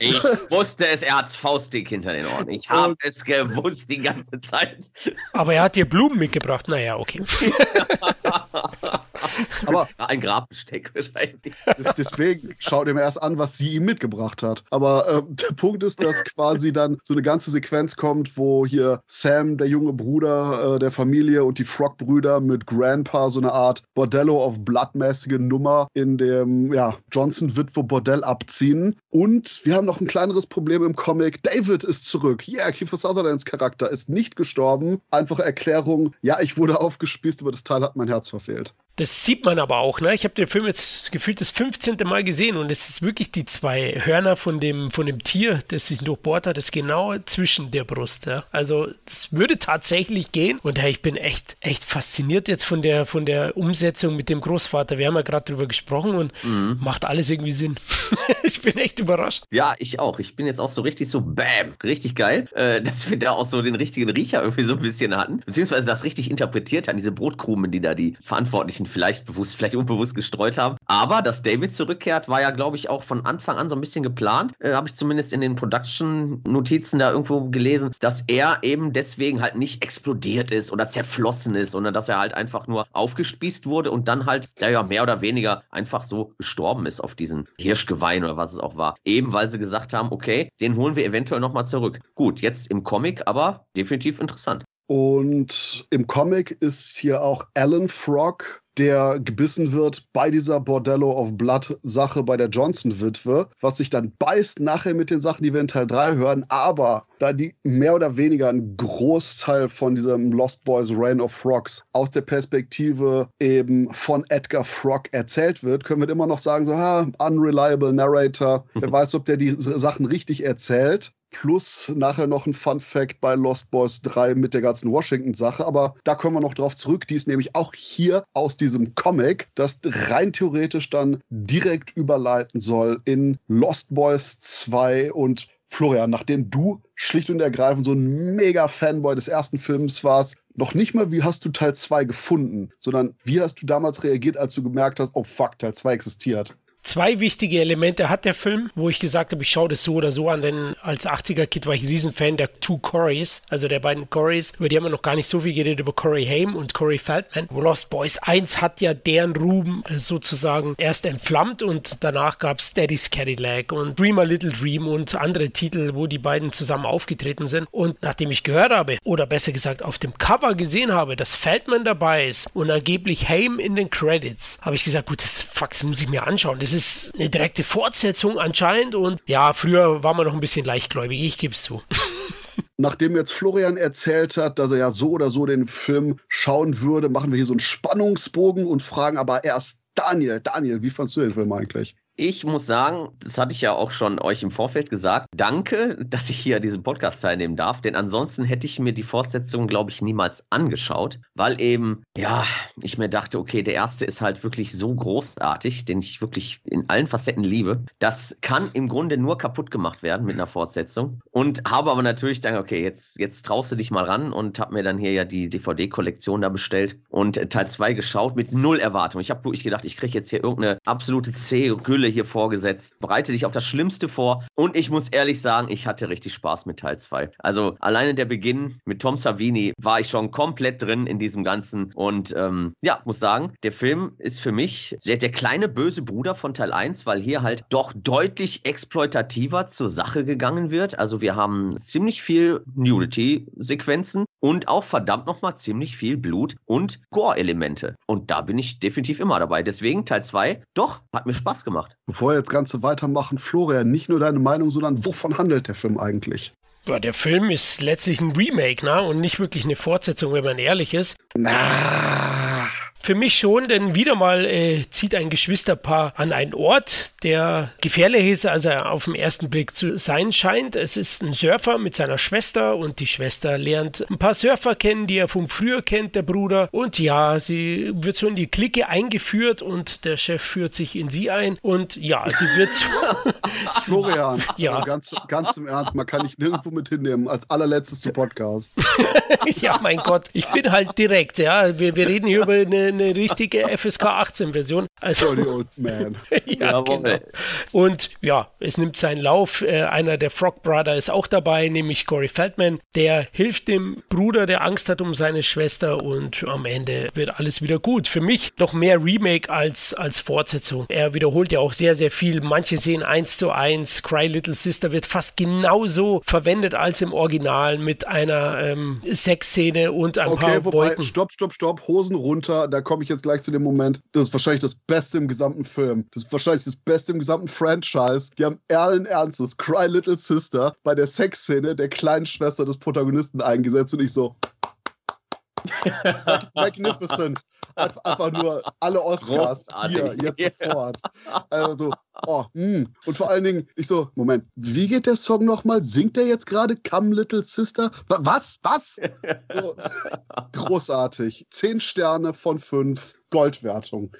Ich wusste es, er hat's faustdick hinter den Ohren. Ich habe es gewusst die ganze Zeit. Aber er hat dir Blumen mitgebracht. Naja, okay. Aber ein Grabbesteck wahrscheinlich. Deswegen schaut ihm erst an, was sie ihm mitgebracht hat. Aber äh, der Punkt ist, dass quasi dann so eine ganze Sequenz kommt, wo hier Sam, der junge Bruder äh, der Familie und die Frog-Brüder mit Grandpa so eine Art Bordello of Blood-mäßige Nummer in dem ja, Johnson-Witwe-Bordell abziehen. Und wir haben noch ein kleineres Problem im Comic. David ist zurück. Yeah, Kiefer Sutherlands Charakter ist nicht gestorben. Einfache Erklärung, ja, ich wurde aufgespießt, aber das Teil hat mein Herz verfehlt. Das sieht man aber auch, ne? Ich habe den Film jetzt gefühlt das 15. Mal gesehen und es ist wirklich die zwei Hörner von dem, von dem Tier, das sich durchbohrt hat, das genau zwischen der Brust. Ja? Also es würde tatsächlich gehen und ja, ich bin echt, echt fasziniert jetzt von der, von der Umsetzung mit dem Großvater. Wir haben ja gerade drüber gesprochen und mhm. macht alles irgendwie Sinn. ich bin echt überrascht. Ja, ich auch. Ich bin jetzt auch so richtig so, bam, richtig geil, äh, dass wir da auch so den richtigen Riecher irgendwie so ein bisschen hatten, beziehungsweise das richtig interpretiert haben, diese Brotkrumen, die da die Verantwortlichen Anführungsstrichen vielleicht bewusst, vielleicht unbewusst gestreut haben. Aber dass David zurückkehrt, war ja, glaube ich, auch von Anfang an so ein bisschen geplant. Äh, Habe ich zumindest in den Production-Notizen da irgendwo gelesen, dass er eben deswegen halt nicht explodiert ist oder zerflossen ist, sondern dass er halt einfach nur aufgespießt wurde und dann halt, ja, ja, mehr oder weniger einfach so gestorben ist auf diesen Hirschgeweih oder was es auch war. Eben weil sie gesagt haben, okay, den holen wir eventuell nochmal zurück. Gut, jetzt im Comic, aber definitiv interessant. Und im Comic ist hier auch Alan Frog der gebissen wird bei dieser Bordello of Blood Sache bei der Johnson-Witwe, was sich dann beißt nachher mit den Sachen, die wir in Teil 3 hören. Aber da die mehr oder weniger ein Großteil von diesem Lost Boys Reign of Frogs aus der Perspektive eben von Edgar Frog erzählt wird, können wir immer noch sagen, so, ha, unreliable Narrator. Wer weiß, ob der die Sachen richtig erzählt plus nachher noch ein Fun Fact bei Lost Boys 3 mit der ganzen Washington-Sache. Aber da kommen wir noch drauf zurück. Die ist nämlich auch hier aus diesem Comic, das rein theoretisch dann direkt überleiten soll in Lost Boys 2 und Florian, nachdem du schlicht und ergreifend so ein mega Fanboy des ersten Films warst, noch nicht mal, wie hast du Teil 2 gefunden, sondern wie hast du damals reagiert, als du gemerkt hast, oh fuck, Teil 2 existiert? Zwei wichtige Elemente hat der Film, wo ich gesagt habe, ich schaue das so oder so an, denn als 80er-Kid war ich ein Riesenfan der Two Corys, also der beiden Corys, über die haben wir noch gar nicht so viel geredet, über Corey Haim und Corey Feldman. Lost Boys 1 hat ja deren Ruhm äh, sozusagen erst entflammt und danach gab es Daddy's Cadillac und Dream a Little Dream und andere Titel, wo die beiden zusammen aufgetreten sind. Und nachdem ich gehört habe, oder besser gesagt auf dem Cover gesehen habe, dass Feldman dabei ist und angeblich Haim in den Credits, habe ich gesagt, gut, das, fuck, das muss ich mir anschauen. Das ist eine direkte Fortsetzung anscheinend und ja, früher war man noch ein bisschen leichtgläubig, ich gebe es zu. Nachdem jetzt Florian erzählt hat, dass er ja so oder so den Film schauen würde, machen wir hier so einen Spannungsbogen und fragen aber erst Daniel. Daniel, wie fandest du den Film eigentlich? Ich muss sagen, das hatte ich ja auch schon euch im Vorfeld gesagt. Danke, dass ich hier an diesem Podcast teilnehmen darf, denn ansonsten hätte ich mir die Fortsetzung, glaube ich, niemals angeschaut, weil eben, ja, ich mir dachte, okay, der erste ist halt wirklich so großartig, den ich wirklich in allen Facetten liebe. Das kann im Grunde nur kaputt gemacht werden mit einer Fortsetzung. Und habe aber natürlich dann, okay, jetzt, jetzt traust du dich mal ran und habe mir dann hier ja die DVD-Kollektion da bestellt und Teil 2 geschaut mit null Erwartung. Ich habe wirklich gedacht, ich kriege jetzt hier irgendeine absolute C-Gülle Gülle hier vorgesetzt. Bereite dich auf das Schlimmste vor. Und ich muss ehrlich sagen, ich hatte richtig Spaß mit Teil 2. Also alleine der Beginn mit Tom Savini war ich schon komplett drin in diesem Ganzen. Und ähm, ja, muss sagen, der Film ist für mich der, der kleine böse Bruder von Teil 1, weil hier halt doch deutlich exploitativer zur Sache gegangen wird. Also wir haben ziemlich viel Nudity-Sequenzen und auch verdammt nochmal ziemlich viel Blut und Gore-Elemente. Und da bin ich definitiv immer dabei. Deswegen Teil 2, doch, hat mir Spaß gemacht. Bevor wir jetzt Ganze weitermachen, Florian, nicht nur deine Meinung, sondern wovon handelt der Film eigentlich? Ja, der Film ist letztlich ein Remake, ne? Und nicht wirklich eine Fortsetzung, wenn man ehrlich ist. Na. Für mich schon, denn wieder mal äh, zieht ein Geschwisterpaar an einen Ort, der gefährlich ist, als er auf den ersten Blick zu sein scheint. Es ist ein Surfer mit seiner Schwester und die Schwester lernt ein paar Surfer kennen, die er vom früher kennt, der Bruder. Und ja, sie wird so in die Clique eingeführt und der Chef führt sich in sie ein. Und ja, sie wird. Florian, ja. Also ganz, ganz im Ernst, man kann nicht nirgendwo mit hinnehmen, als allerletztes zu Podcast. ja, mein Gott, ich bin halt direkt, ja. Wir, wir reden hier über eine, eine richtige FSK 18-Version. Also, the old man. ja, genau. Und ja, es nimmt seinen Lauf. Äh, einer der Frog Brother ist auch dabei, nämlich Corey Feldman. Der hilft dem Bruder, der Angst hat um seine Schwester und am Ende wird alles wieder gut. Für mich noch mehr Remake als, als Fortsetzung. Er wiederholt ja auch sehr, sehr viel. Manche sehen eins zu eins. Cry Little Sister wird fast genauso verwendet als im Original mit einer ähm, Sexszene und ein okay, paar wobei, Wolken. Stopp, stopp, stopp. Hosen runter. Da komme ich jetzt gleich zu dem Moment. Das ist wahrscheinlich das Beste im gesamten Film. Das ist wahrscheinlich das Beste im gesamten Franchise. Die haben allen Ernstes Cry Little Sister bei der Sexszene der kleinen Schwester des Protagonisten eingesetzt und ich so. Magnificent. Einfach nur alle Oscars Großartig. hier, jetzt sofort. Also, oh, mm. Und vor allen Dingen, ich so, Moment, wie geht der Song nochmal? Singt der jetzt gerade Come Little Sister? Was? Was? So, großartig. Zehn Sterne von fünf. Goldwertung.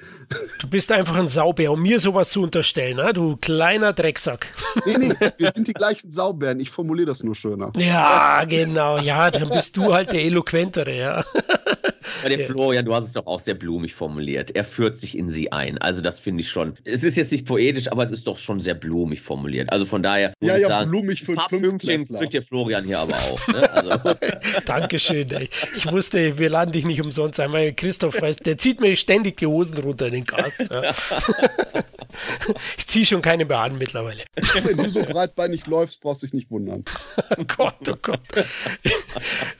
Du bist einfach ein Saubär, um mir sowas zu unterstellen, ne? du kleiner Drecksack. Nee, nee, wir sind die gleichen Saubären. Ich formuliere das nur schöner. Ja, genau. Ja, dann bist du halt der Eloquentere, ja. Bei dem Florian, du hast es doch auch sehr blumig formuliert. Er führt sich in sie ein. Also das finde ich schon. Es ist jetzt nicht poetisch, aber es ist doch schon sehr blumig formuliert. Also von daher ja, ich ja, sagen, blumig für Fünfchen kriegt der Florian hier aber auch. Ne? Also. Dankeschön. Ey. Ich wusste, wir laden dich nicht umsonst ein, weil Christoph weiß, der zieht mir ständig die Hosen runter in den Cast. Ja. Ich ziehe schon keine mehr an mittlerweile. Wenn du so breitbeinig läufst, brauchst du dich nicht wundern. Oh Gott, oh Gott.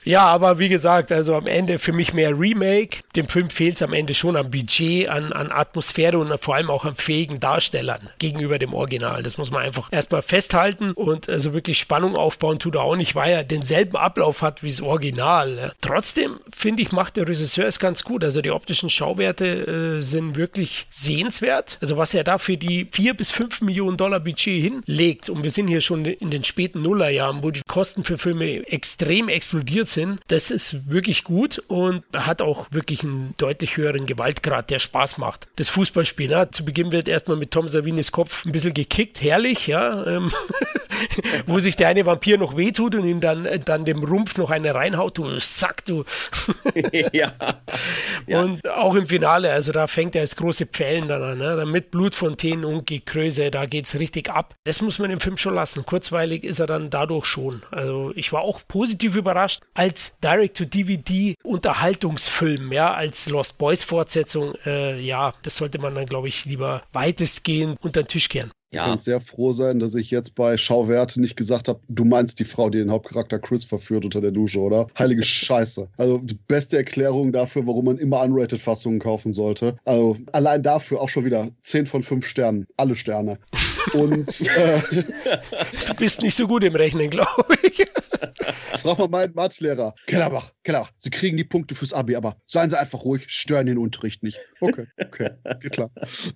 Ja, aber wie gesagt, also am Ende für mich mehr Remake. Dem Film fehlt es am Ende schon am Budget, an, an Atmosphäre und vor allem auch an fähigen Darstellern gegenüber dem Original. Das muss man einfach erstmal festhalten und also wirklich Spannung aufbauen tut er auch nicht, weil er denselben Ablauf hat wie das Original. Trotzdem finde ich, macht der Regisseur es ganz gut. Also die optischen Schauwerte äh, sind wirklich sehenswert. Also was er da für die vier bis fünf Millionen Dollar Budget hinlegt und wir sind hier schon in den späten Nullerjahren, wo die Kosten für Filme extrem explodiert sind, das ist wirklich gut und hat auch wirklich einen deutlich höheren Gewaltgrad, der Spaß macht. Das Fußballspiel, ja, zu Beginn wird erstmal mit Tom Savinis Kopf ein bisschen gekickt, herrlich, ja, ähm, wo sich der eine Vampir noch wehtut und ihm dann, dann dem Rumpf noch eine reinhaut, du Sack, du. ja. Und auch im Finale, also da fängt er als große Pfählen dann an, ne? mit Blutfontänen und Gekröse, da geht es richtig ab. Das muss man im Film schon lassen. Kurzweilig ist er dann dadurch schon. Also ich war auch positiv überrascht als Direct-to-DVD Unterhaltungsfilm, ja, als Lost Boys Fortsetzung, äh, ja, das sollte man dann, glaube ich, lieber weitestgehend unter den Tisch kehren. Ja. Ich kann sehr froh sein, dass ich jetzt bei Schauwerte nicht gesagt habe, du meinst die Frau, die den Hauptcharakter Chris verführt unter der Dusche, oder? Heilige Scheiße. Also die beste Erklärung dafür, warum man immer Unrated-Fassungen kaufen sollte. Also allein dafür auch schon wieder 10 von 5 Sternen. Alle Sterne. Und äh, du bist nicht so gut im Rechnen, glaube ich. Frag mal meinen Mathlehrer. Kellerbach, Kellerbach, Sie kriegen die Punkte fürs Abi, aber seien Sie einfach ruhig, stören den Unterricht nicht. Okay, okay, geht klar.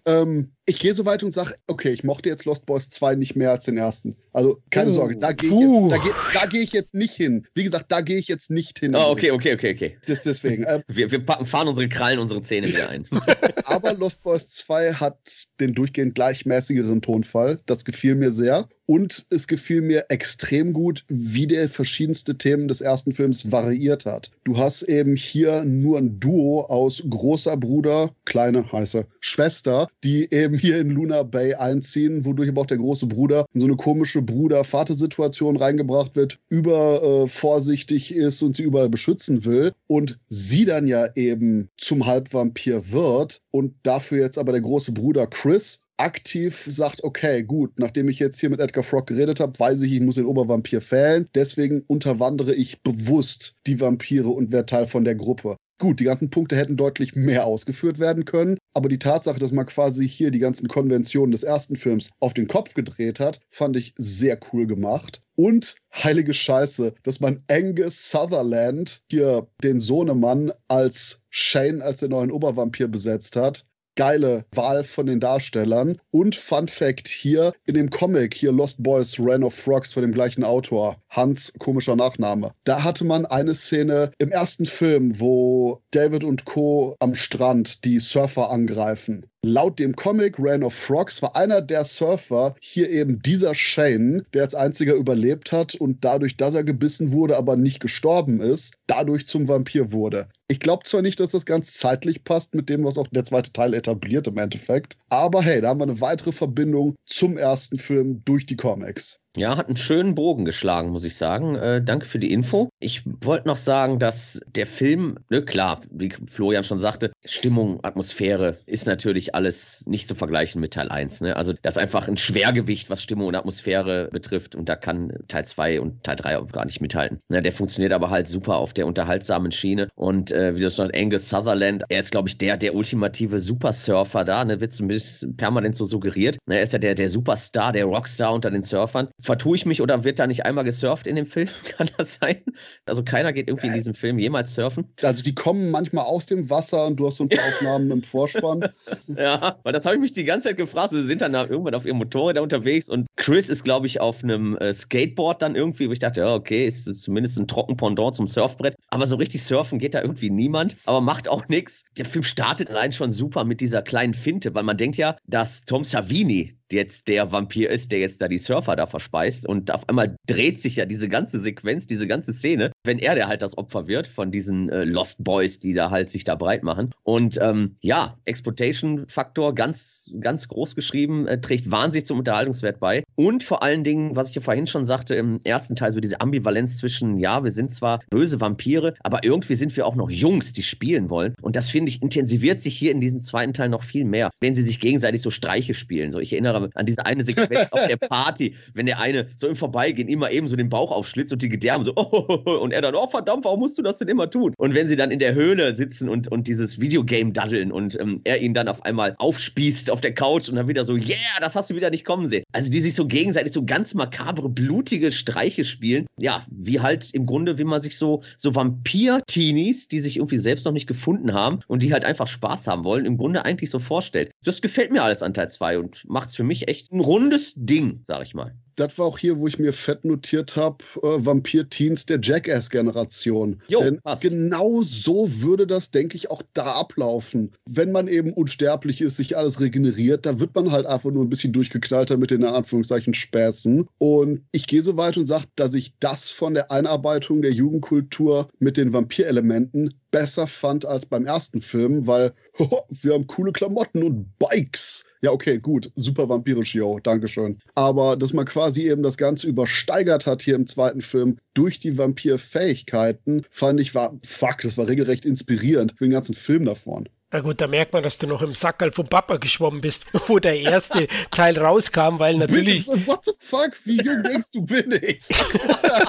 Ähm, ich gehe so weit und sage, okay, ich mochte jetzt Lost Boys 2 nicht mehr als den ersten. Also keine uh, Sorge, da gehe ich, jetzt, da geh, geh ich jetzt nicht hin. Wie gesagt, da gehe ich jetzt nicht hin. Oh, okay, okay, okay, okay. Das, deswegen. Ähm, wir, wir fahren unsere Krallen, unsere Zähne wieder ein. aber Lost Boys 2 hat den durchgehend gleichmäßigeren Tonfall. Das gefiel mir sehr. Und es gefiel mir extrem gut, wie der verschiedenste Themen des ersten Films variiert hat. Du hast eben hier nur ein Duo aus großer Bruder, kleine heiße Schwester, die eben hier in Luna Bay einziehen, wodurch aber auch der große Bruder in so eine komische Bruder-Vater-Situation reingebracht wird, übervorsichtig äh, ist und sie überall beschützen will. Und sie dann ja eben zum Halbvampir wird und dafür jetzt aber der große Bruder Chris aktiv sagt, okay, gut, nachdem ich jetzt hier mit Edgar Frog geredet habe, weiß ich, ich muss den Obervampir fällen. Deswegen unterwandere ich bewusst die Vampire und werde Teil von der Gruppe. Gut, die ganzen Punkte hätten deutlich mehr ausgeführt werden können, aber die Tatsache, dass man quasi hier die ganzen Konventionen des ersten Films auf den Kopf gedreht hat, fand ich sehr cool gemacht. Und heilige Scheiße, dass man Angus Sutherland, hier den Sohnemann, als Shane, als den neuen Obervampir besetzt hat geile Wahl von den Darstellern. Und Fun Fact hier, in dem Comic hier Lost Boys Reign of Frogs von dem gleichen Autor, Hans, komischer Nachname, da hatte man eine Szene im ersten Film, wo David und Co. am Strand die Surfer angreifen. Laut dem Comic Reign of Frogs war einer der Surfer hier eben dieser Shane, der als einziger überlebt hat und dadurch, dass er gebissen wurde, aber nicht gestorben ist, dadurch zum Vampir wurde. Ich glaube zwar nicht, dass das ganz zeitlich passt mit dem, was auch der zweite Teil etabliert im Endeffekt, aber hey, da haben wir eine weitere Verbindung zum ersten Film durch die Comics. Ja, hat einen schönen Bogen geschlagen, muss ich sagen. Äh, danke für die Info. Ich wollte noch sagen, dass der Film, ne, klar, wie Florian schon sagte, Stimmung, Atmosphäre ist natürlich alles nicht zu vergleichen mit Teil 1. Ne? Also das ist einfach ein Schwergewicht, was Stimmung und Atmosphäre betrifft. Und da kann Teil 2 und Teil 3 auch gar nicht mithalten. Ne, der funktioniert aber halt super auf der unterhaltsamen Schiene. Und äh, wie das schon Angus Sutherland, er ist, glaube ich, der, der ultimative Supersurfer da. Ne? Wird zumindest permanent so suggeriert. Ne? Er ist ja der, der Superstar, der Rockstar unter den Surfern vertue ich mich oder wird da nicht einmal gesurft in dem Film? Kann das sein? Also keiner geht irgendwie in diesem Film jemals surfen. Also die kommen manchmal aus dem Wasser und du hast so ein paar Aufnahmen im Vorspann. Ja, weil das habe ich mich die ganze Zeit gefragt. Sie sind dann irgendwann auf ihrem Motorrad unterwegs und Chris ist, glaube ich, auf einem äh, Skateboard dann irgendwie, wo ich dachte, ja, okay, ist zumindest ein Trockenpendant zum Surfbrett. Aber so richtig surfen geht da irgendwie niemand, aber macht auch nichts. Der Film startet allein schon super mit dieser kleinen Finte, weil man denkt ja, dass Tom Savini, jetzt der Vampir ist, der jetzt da die Surfer da verspeist. Und auf einmal dreht sich ja diese ganze Sequenz, diese ganze Szene, wenn er der halt das Opfer wird von diesen äh, Lost Boys, die da halt sich da breit machen. Und ähm, ja, Exploitation-Faktor ganz, ganz groß geschrieben, äh, trägt wahnsinnig zum Unterhaltungswert bei. Und vor allen Dingen, was ich ja vorhin schon sagte, im ersten Teil so diese Ambivalenz zwischen, ja, wir sind zwar böse Vampire, aber irgendwie sind wir auch noch Jungs, die spielen wollen. Und das finde ich intensiviert sich hier in diesem zweiten Teil noch viel mehr, wenn sie sich gegenseitig so Streiche spielen. So, ich erinnere an diese eine Sequenz auf der Party, wenn der eine so im Vorbeigehen immer eben so den Bauch aufschlitzt und die Gedärme so, oh, und er dann, oh verdammt, warum musst du das denn immer tun? Und wenn sie dann in der Höhle sitzen und, und dieses Videogame daddeln und ähm, er ihn dann auf einmal aufspießt auf der Couch und dann wieder so, yeah, das hast du wieder nicht kommen sehen. Also die sich so gegenseitig so ganz makabre, blutige Streiche spielen. Ja, wie halt im Grunde, wie man sich so, so Vampir-Teenies, die sich irgendwie selbst noch nicht gefunden haben und die halt einfach Spaß haben wollen, im Grunde eigentlich so vorstellt. Das gefällt mir alles an Teil 2 und macht es für mich echt ein rundes Ding, sag ich mal das war auch hier, wo ich mir fett notiert habe, äh, Vampir-Teens der Jackass-Generation. Denn passt. genau so würde das, denke ich, auch da ablaufen. Wenn man eben unsterblich ist, sich alles regeneriert, da wird man halt einfach nur ein bisschen durchgeknallter mit den in Anführungszeichen Späßen. Und ich gehe so weit und sage, dass ich das von der Einarbeitung der Jugendkultur mit den Vampirelementen besser fand als beim ersten Film, weil oh, wir haben coole Klamotten und Bikes. Ja, okay, gut, super vampirisch, yo, Dankeschön. Aber dass man quasi eben das Ganze übersteigert hat hier im zweiten Film durch die Vampir-Fähigkeiten, fand ich, war, fuck, das war regelrecht inspirierend für den ganzen Film davon. Na gut, da merkt man, dass du noch im Sackerl vom Papa geschwommen bist, wo der erste Teil rauskam, weil natürlich. What the fuck? Wie jung denkst du, bin ich?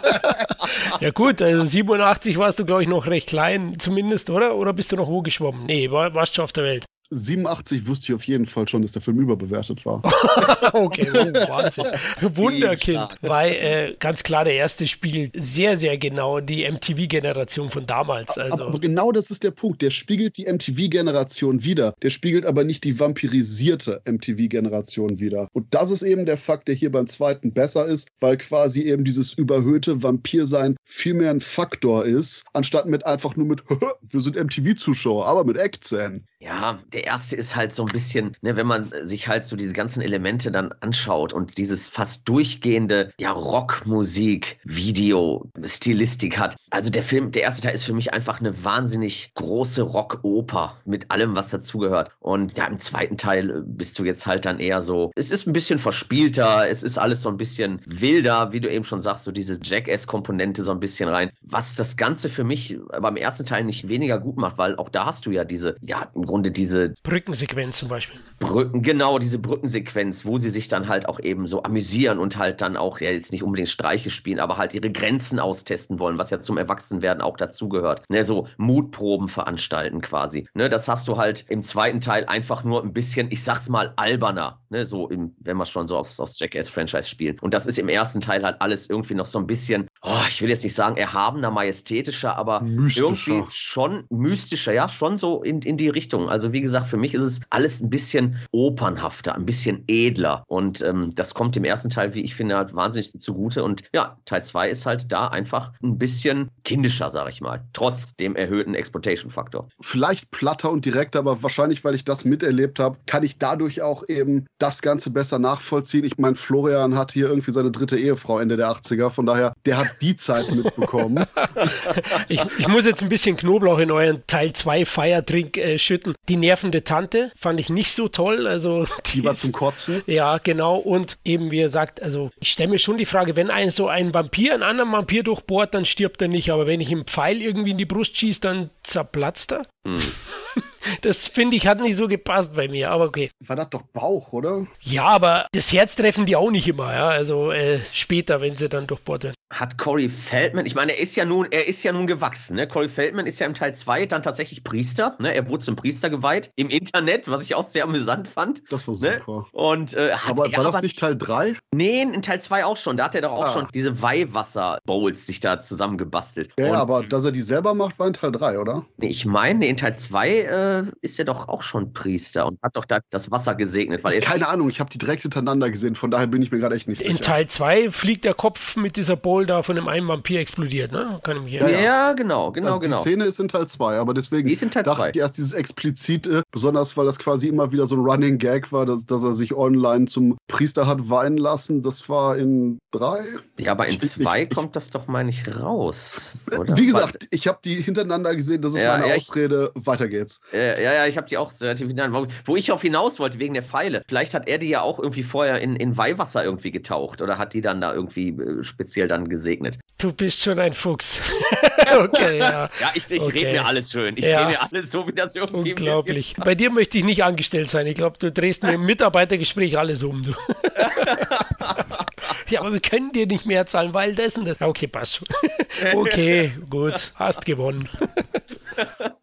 ja, gut, also 87 warst du, glaube ich, noch recht klein, zumindest, oder? Oder bist du noch wo geschwommen? Nee, war, warst schon auf der Welt. 87 wusste ich auf jeden Fall schon, dass der Film überbewertet war. okay, oh, Wahnsinn. Wunderkind. Weil äh, ganz klar, der erste spiegelt sehr, sehr genau die MTV-Generation von damals. Also. Aber, aber, genau das ist der Punkt. Der spiegelt die MTV-Generation wieder. Der spiegelt aber nicht die vampirisierte MTV-Generation wieder. Und das ist eben der Fakt, der hier beim zweiten besser ist, weil quasi eben dieses überhöhte Vampirsein viel mehr ein Faktor ist, anstatt mit einfach nur mit, wir sind MTV-Zuschauer, aber mit Eckzähnen. Ja, der erste ist halt so ein bisschen, ne, wenn man sich halt so diese ganzen Elemente dann anschaut und dieses fast durchgehende, ja, Rockmusik, Video, Stilistik hat. Also der Film, der erste Teil ist für mich einfach eine wahnsinnig große Rockoper mit allem, was dazugehört. Und ja, im zweiten Teil äh, bist du jetzt halt dann eher so, es ist ein bisschen verspielter, es ist alles so ein bisschen wilder, wie du eben schon sagst, so diese Jackass-Komponente so ein bisschen rein. Was das Ganze für mich beim ersten Teil nicht weniger gut macht, weil auch da hast du ja diese, ja, im Grunde diese diese Brückensequenz zum Beispiel. Brücken, genau, diese Brückensequenz, wo sie sich dann halt auch eben so amüsieren und halt dann auch, ja, jetzt nicht unbedingt Streiche spielen, aber halt ihre Grenzen austesten wollen, was ja zum Erwachsenwerden auch dazugehört. Ne, so Mutproben veranstalten quasi. Ne, das hast du halt im zweiten Teil einfach nur ein bisschen, ich sag's mal, alberner, ne, so im, wenn wir schon so aufs, aufs Jackass-Franchise spielen. Und das ist im ersten Teil halt alles irgendwie noch so ein bisschen, oh, ich will jetzt nicht sagen erhabener, majestätischer, aber mystischer. irgendwie schon mystischer, ja, schon so in, in die Richtung. Also wie gesagt, für mich ist es alles ein bisschen opernhafter, ein bisschen edler. Und ähm, das kommt dem ersten Teil, wie ich finde, halt wahnsinnig zugute. Und ja, Teil 2 ist halt da einfach ein bisschen kindischer, sag ich mal, trotz dem erhöhten Exploitation-Faktor. Vielleicht platter und direkter, aber wahrscheinlich, weil ich das miterlebt habe, kann ich dadurch auch eben das Ganze besser nachvollziehen. Ich meine, Florian hat hier irgendwie seine dritte Ehefrau Ende der 80er, von daher, der hat die Zeit mitbekommen. ich, ich, muss jetzt ein bisschen Knoblauch in euren Teil 2 Feiertrink äh, schütten. Die nervende Tante fand ich nicht so toll. Also, die, die war zum Kotzen. Ja, genau. Und eben, wie er sagt, also ich stelle mir schon die Frage, wenn ein so ein Vampir einen anderen Vampir durchbohrt, dann stirbt er nicht. Aber wenn ich ihm Pfeil irgendwie in die Brust schieße, dann zerplatzt er. Mhm. Das finde ich hat nicht so gepasst bei mir, aber okay. War das doch Bauch, oder? Ja, aber das Herz treffen die auch nicht immer, ja. Also äh, später, wenn sie dann durchbohrt werden. Hat Corey Feldman, ich meine, er ist ja nun, er ist ja nun gewachsen, ne? Corey Feldman ist ja im Teil 2 dann tatsächlich Priester, ne? Er wurde zum Priester geweiht im Internet, was ich auch sehr amüsant fand. Das war ne? super. Ne? Und, äh, aber war das aber, nicht Teil 3? Nee, in Teil 2 auch schon. Da hat er doch auch ah. schon diese Weihwasser-Bowls sich da zusammengebastelt. Ja, Und, aber dass er die selber macht, war in Teil 3, oder? Nee, ich meine, in Teil 2 äh, ist er doch auch schon Priester und hat doch da das Wasser gesegnet. Weil Keine Ahnung, ich habe die direkt hintereinander gesehen, von daher bin ich mir gerade echt nicht in sicher. In Teil 2 fliegt der Kopf mit dieser Bowl da von dem einen Vampir explodiert, ne? Kann ich mich ja, ja. ja, genau, genau, also genau. Die Szene ist in Teil 2, aber deswegen die ist in Teil dachte zwei. ich erst dieses explizite, besonders weil das quasi immer wieder so ein Running Gag war, dass, dass er sich online zum Priester hat weinen lassen. Das war in 3. Ja, aber in 2 kommt das doch mal nicht raus. Oder? Wie gesagt, ich habe die hintereinander gesehen, das ist ja, meine ja, Ausrede. Ich, Weiter geht's. Ja, ja, ich habe die auch relativ hintereinander. Wo ich auf hinaus wollte, wegen der Pfeile. Vielleicht hat er die ja auch irgendwie vorher in, in Weihwasser irgendwie getaucht oder hat die dann da irgendwie äh, speziell dann gesegnet. Du bist schon ein Fuchs. okay, ja. Ja, ich, ich okay. rede mir alles schön. Ich ja. drehe mir alles so, wie das irgendwie Unglaublich. Bei dir möchte ich nicht angestellt sein. Ich glaube, du drehst mir im Mitarbeitergespräch alles um. Du. ja, aber wir können dir nicht mehr zahlen, weil das und das. Okay, passt schon. okay, gut. Hast gewonnen.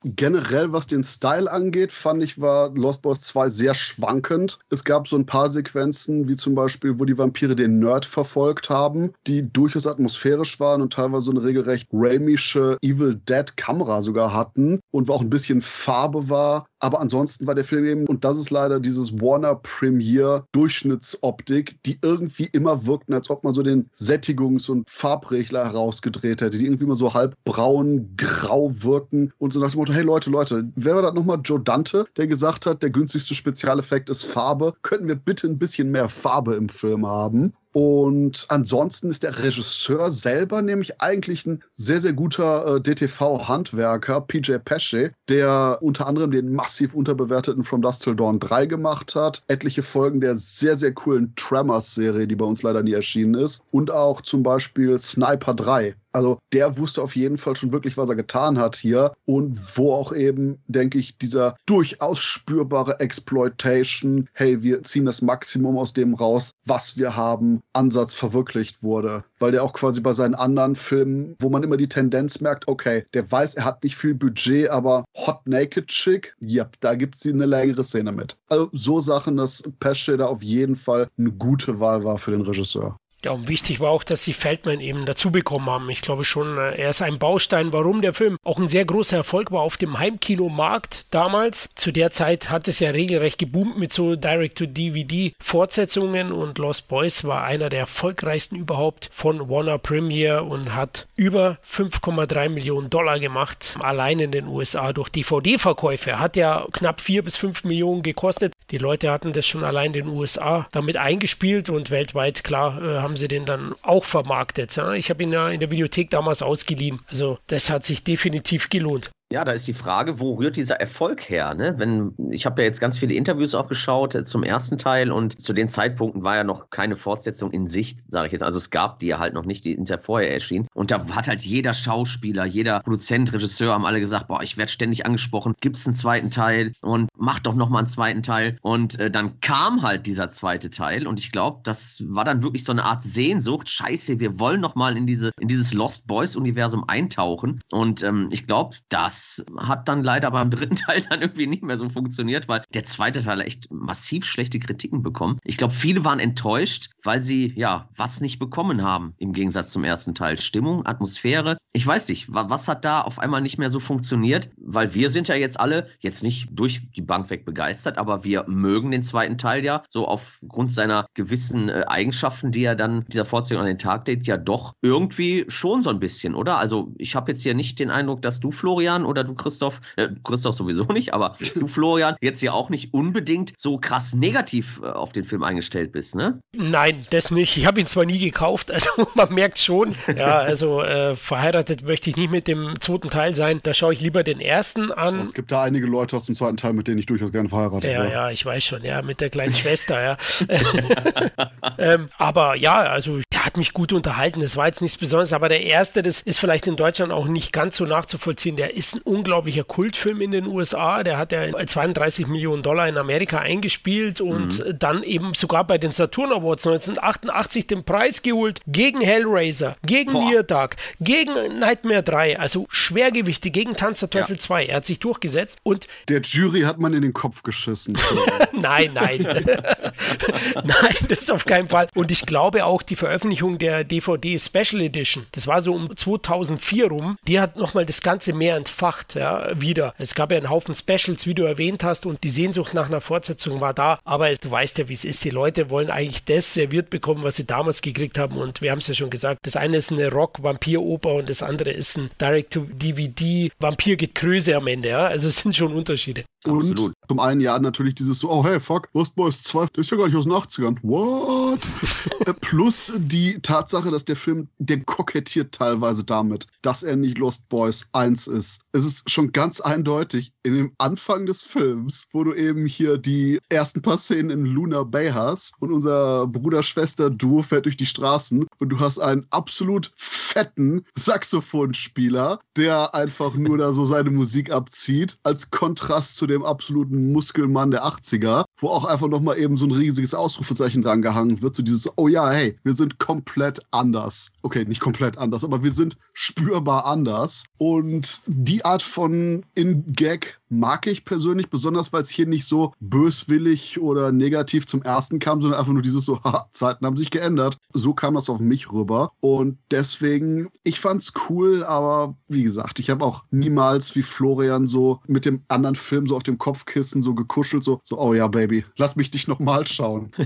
Generell, was den Style angeht, fand ich, war Lost Boys 2 sehr schwankend. Es gab so ein paar Sequenzen, wie zum Beispiel, wo die Vampire den Nerd verfolgt haben, die durchaus atmosphärisch waren und teilweise eine regelrecht Ramische Evil Dead Kamera sogar hatten und wo auch ein bisschen Farbe war. Aber ansonsten war der Film eben, und das ist leider dieses Warner Premiere Durchschnittsoptik, die irgendwie immer wirkten, als ob man so den Sättigungs- und Farbregler herausgedreht hätte, die irgendwie immer so halb braun, grau wirken und so nach dem Motto, hey Leute, Leute, wer war das nochmal? Joe Dante, der gesagt hat, der günstigste Spezialeffekt ist Farbe. Könnten wir bitte ein bisschen mehr Farbe im Film haben? Und ansonsten ist der Regisseur selber nämlich eigentlich ein sehr, sehr guter äh, DTV-Handwerker, PJ Pesce, der unter anderem den massiv unterbewerteten From Dust Till Dawn 3 gemacht hat, etliche Folgen der sehr, sehr coolen Tremors-Serie, die bei uns leider nie erschienen ist, und auch zum Beispiel Sniper 3 also der wusste auf jeden Fall schon wirklich, was er getan hat hier und wo auch eben, denke ich, dieser durchaus spürbare Exploitation, hey, wir ziehen das Maximum aus dem raus, was wir haben, Ansatz verwirklicht wurde. Weil der auch quasi bei seinen anderen Filmen, wo man immer die Tendenz merkt, okay, der weiß, er hat nicht viel Budget, aber Hot Naked Chick, ja, da gibt es eine längere Szene mit. Also so Sachen, dass Pesce da auf jeden Fall eine gute Wahl war für den Regisseur. Ja, und wichtig war auch, dass sie Feldman eben dazu bekommen haben. Ich glaube schon, äh, er ist ein Baustein, warum der Film auch ein sehr großer Erfolg war auf dem Heimkinomarkt damals. Zu der Zeit hat es ja regelrecht geboomt mit so Direct-to-DVD-Fortsetzungen und Lost Boys war einer der erfolgreichsten überhaupt von Warner Premiere und hat über 5,3 Millionen Dollar gemacht, allein in den USA durch DVD-Verkäufe. Hat ja knapp 4 bis 5 Millionen gekostet. Die Leute hatten das schon allein in den USA damit eingespielt und weltweit, klar, äh, haben sie den dann auch vermarktet. Ich habe ihn ja in der Videothek damals ausgeliehen. Also das hat sich definitiv gelohnt. Ja, da ist die Frage, wo rührt dieser Erfolg her? Ne? Wenn, ich habe ja jetzt ganz viele Interviews auch geschaut äh, zum ersten Teil und zu den Zeitpunkten war ja noch keine Fortsetzung in Sicht, sage ich jetzt. Also es gab die ja halt noch nicht, die hinter vorher erschien. Und da hat halt jeder Schauspieler, jeder Produzent, Regisseur haben alle gesagt, boah, ich werde ständig angesprochen, gibt es einen zweiten Teil und mach doch nochmal einen zweiten Teil. Und äh, dann kam halt dieser zweite Teil und ich glaube, das war dann wirklich so eine Art Sehnsucht. Scheiße, wir wollen nochmal in diese in dieses Lost Boys Universum eintauchen. Und ähm, ich glaube, das das hat dann leider beim dritten Teil dann irgendwie nicht mehr so funktioniert, weil der zweite Teil echt massiv schlechte Kritiken bekommen. Ich glaube, viele waren enttäuscht, weil sie ja was nicht bekommen haben im Gegensatz zum ersten Teil. Stimmung, Atmosphäre. Ich weiß nicht, was hat da auf einmal nicht mehr so funktioniert? Weil wir sind ja jetzt alle jetzt nicht durch die Bank weg begeistert, aber wir mögen den zweiten Teil ja so aufgrund seiner gewissen äh, Eigenschaften, die er dann dieser Fortsetzung an den Tag legt, ja doch irgendwie schon so ein bisschen, oder? Also ich habe jetzt hier nicht den Eindruck, dass du, Florian, oder du, Christoph, äh, Christoph sowieso nicht, aber du, Florian, jetzt ja auch nicht unbedingt so krass negativ äh, auf den Film eingestellt bist, ne? Nein, das nicht. Ich habe ihn zwar nie gekauft, also man merkt schon, ja, also äh, verheiratet möchte ich nicht mit dem zweiten Teil sein. Da schaue ich lieber den ersten an. Es gibt da einige Leute aus dem zweiten Teil, mit denen ich durchaus gerne verheiratet ja, wäre. Ja, ja, ich weiß schon, ja, mit der kleinen Schwester, ja. ähm, aber ja, also der hat mich gut unterhalten. Das war jetzt nichts Besonderes, aber der erste, das ist vielleicht in Deutschland auch nicht ganz so nachzuvollziehen. Der ist ein unglaublicher Kultfilm in den USA. Der hat ja 32 Millionen Dollar in Amerika eingespielt und mhm. dann eben sogar bei den Saturn Awards 1988 den Preis geholt gegen Hellraiser, gegen Near Dark, gegen Nightmare 3, also Schwergewichte gegen Tanz der Teufel ja. 2. Er hat sich durchgesetzt und der Jury hat man in den Kopf geschissen. nein, nein. nein, das auf keinen Fall. Und ich glaube auch die Veröffentlichung der DVD Special Edition, das war so um 2004 rum, die hat nochmal das Ganze mehr entfacht gemacht, ja, wieder. Es gab ja einen Haufen Specials, wie du erwähnt hast, und die Sehnsucht nach einer Fortsetzung war da. Aber du weißt ja, wie es ist. Die Leute wollen eigentlich das serviert bekommen, was sie damals gekriegt haben. Und wir haben es ja schon gesagt, das eine ist eine Rock-Vampir-Oper und das andere ist ein Direct-to-DVD-Vampir-Gekröse am Ende, ja. Also es sind schon Unterschiede. Und Absolut. zum einen ja natürlich dieses so, oh hey, fuck, Lost Boys 2, das ist ja gar nicht aus den 80ern. What? Äh, plus die Tatsache, dass der Film, der kokettiert teilweise damit, dass er nicht Lost Boys 1 ist. Es ist schon ganz eindeutig in dem Anfang des Films, wo du eben hier die ersten paar Szenen in Luna Bay hast und unser Bruder-Schwester-Duo fährt durch die Straßen und du hast einen absolut fetten Saxophonspieler, der einfach nur da so seine Musik abzieht, als Kontrast zu dem absoluten Muskelmann der 80er, wo auch einfach nochmal eben so ein riesiges Ausrufezeichen dran gehangen wird, so dieses, oh ja, hey, wir sind komplett anders. Okay, nicht komplett anders, aber wir sind spürbar anders. Und die Art von In-Gag mag ich persönlich, besonders weil es hier nicht so böswillig oder negativ zum ersten kam, sondern einfach nur dieses so, ha, Zeiten haben sich geändert. So kam das auf mich rüber. Und deswegen, ich fand's cool, aber wie gesagt, ich habe auch niemals wie Florian so mit dem anderen Film so auf dem Kopfkissen so gekuschelt, so, so oh ja, Baby, lass mich dich nochmal schauen.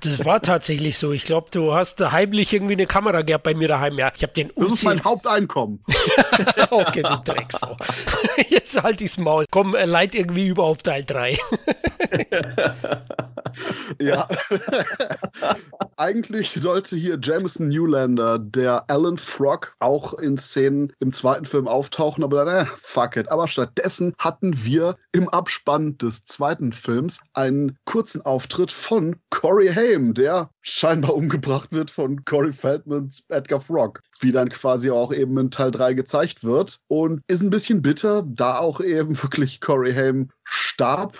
Das war tatsächlich so. Ich glaube, du hast heimlich irgendwie eine Kamera gehabt bei mir daheim. Ja, ich habe den Das ist mein Haupteinkommen. okay, du Drecksau. Jetzt halt ich's Maul. Komm, äh, leit irgendwie über auf Teil 3. ja. Eigentlich sollte hier Jameson Newlander, der Alan Frog, auch in Szenen im zweiten Film auftauchen, aber dann, äh, fuck it. Aber stattdessen hatten wir im Abspann des zweiten Films einen kurzen Auftritt von Corey Haim, der scheinbar umgebracht wird von Corey Feldmans Edgar Frog, wie dann quasi auch eben in Teil 3 gezeigt wird. Und ist ein bisschen bitter, da auch eben wirklich Corey Haim starb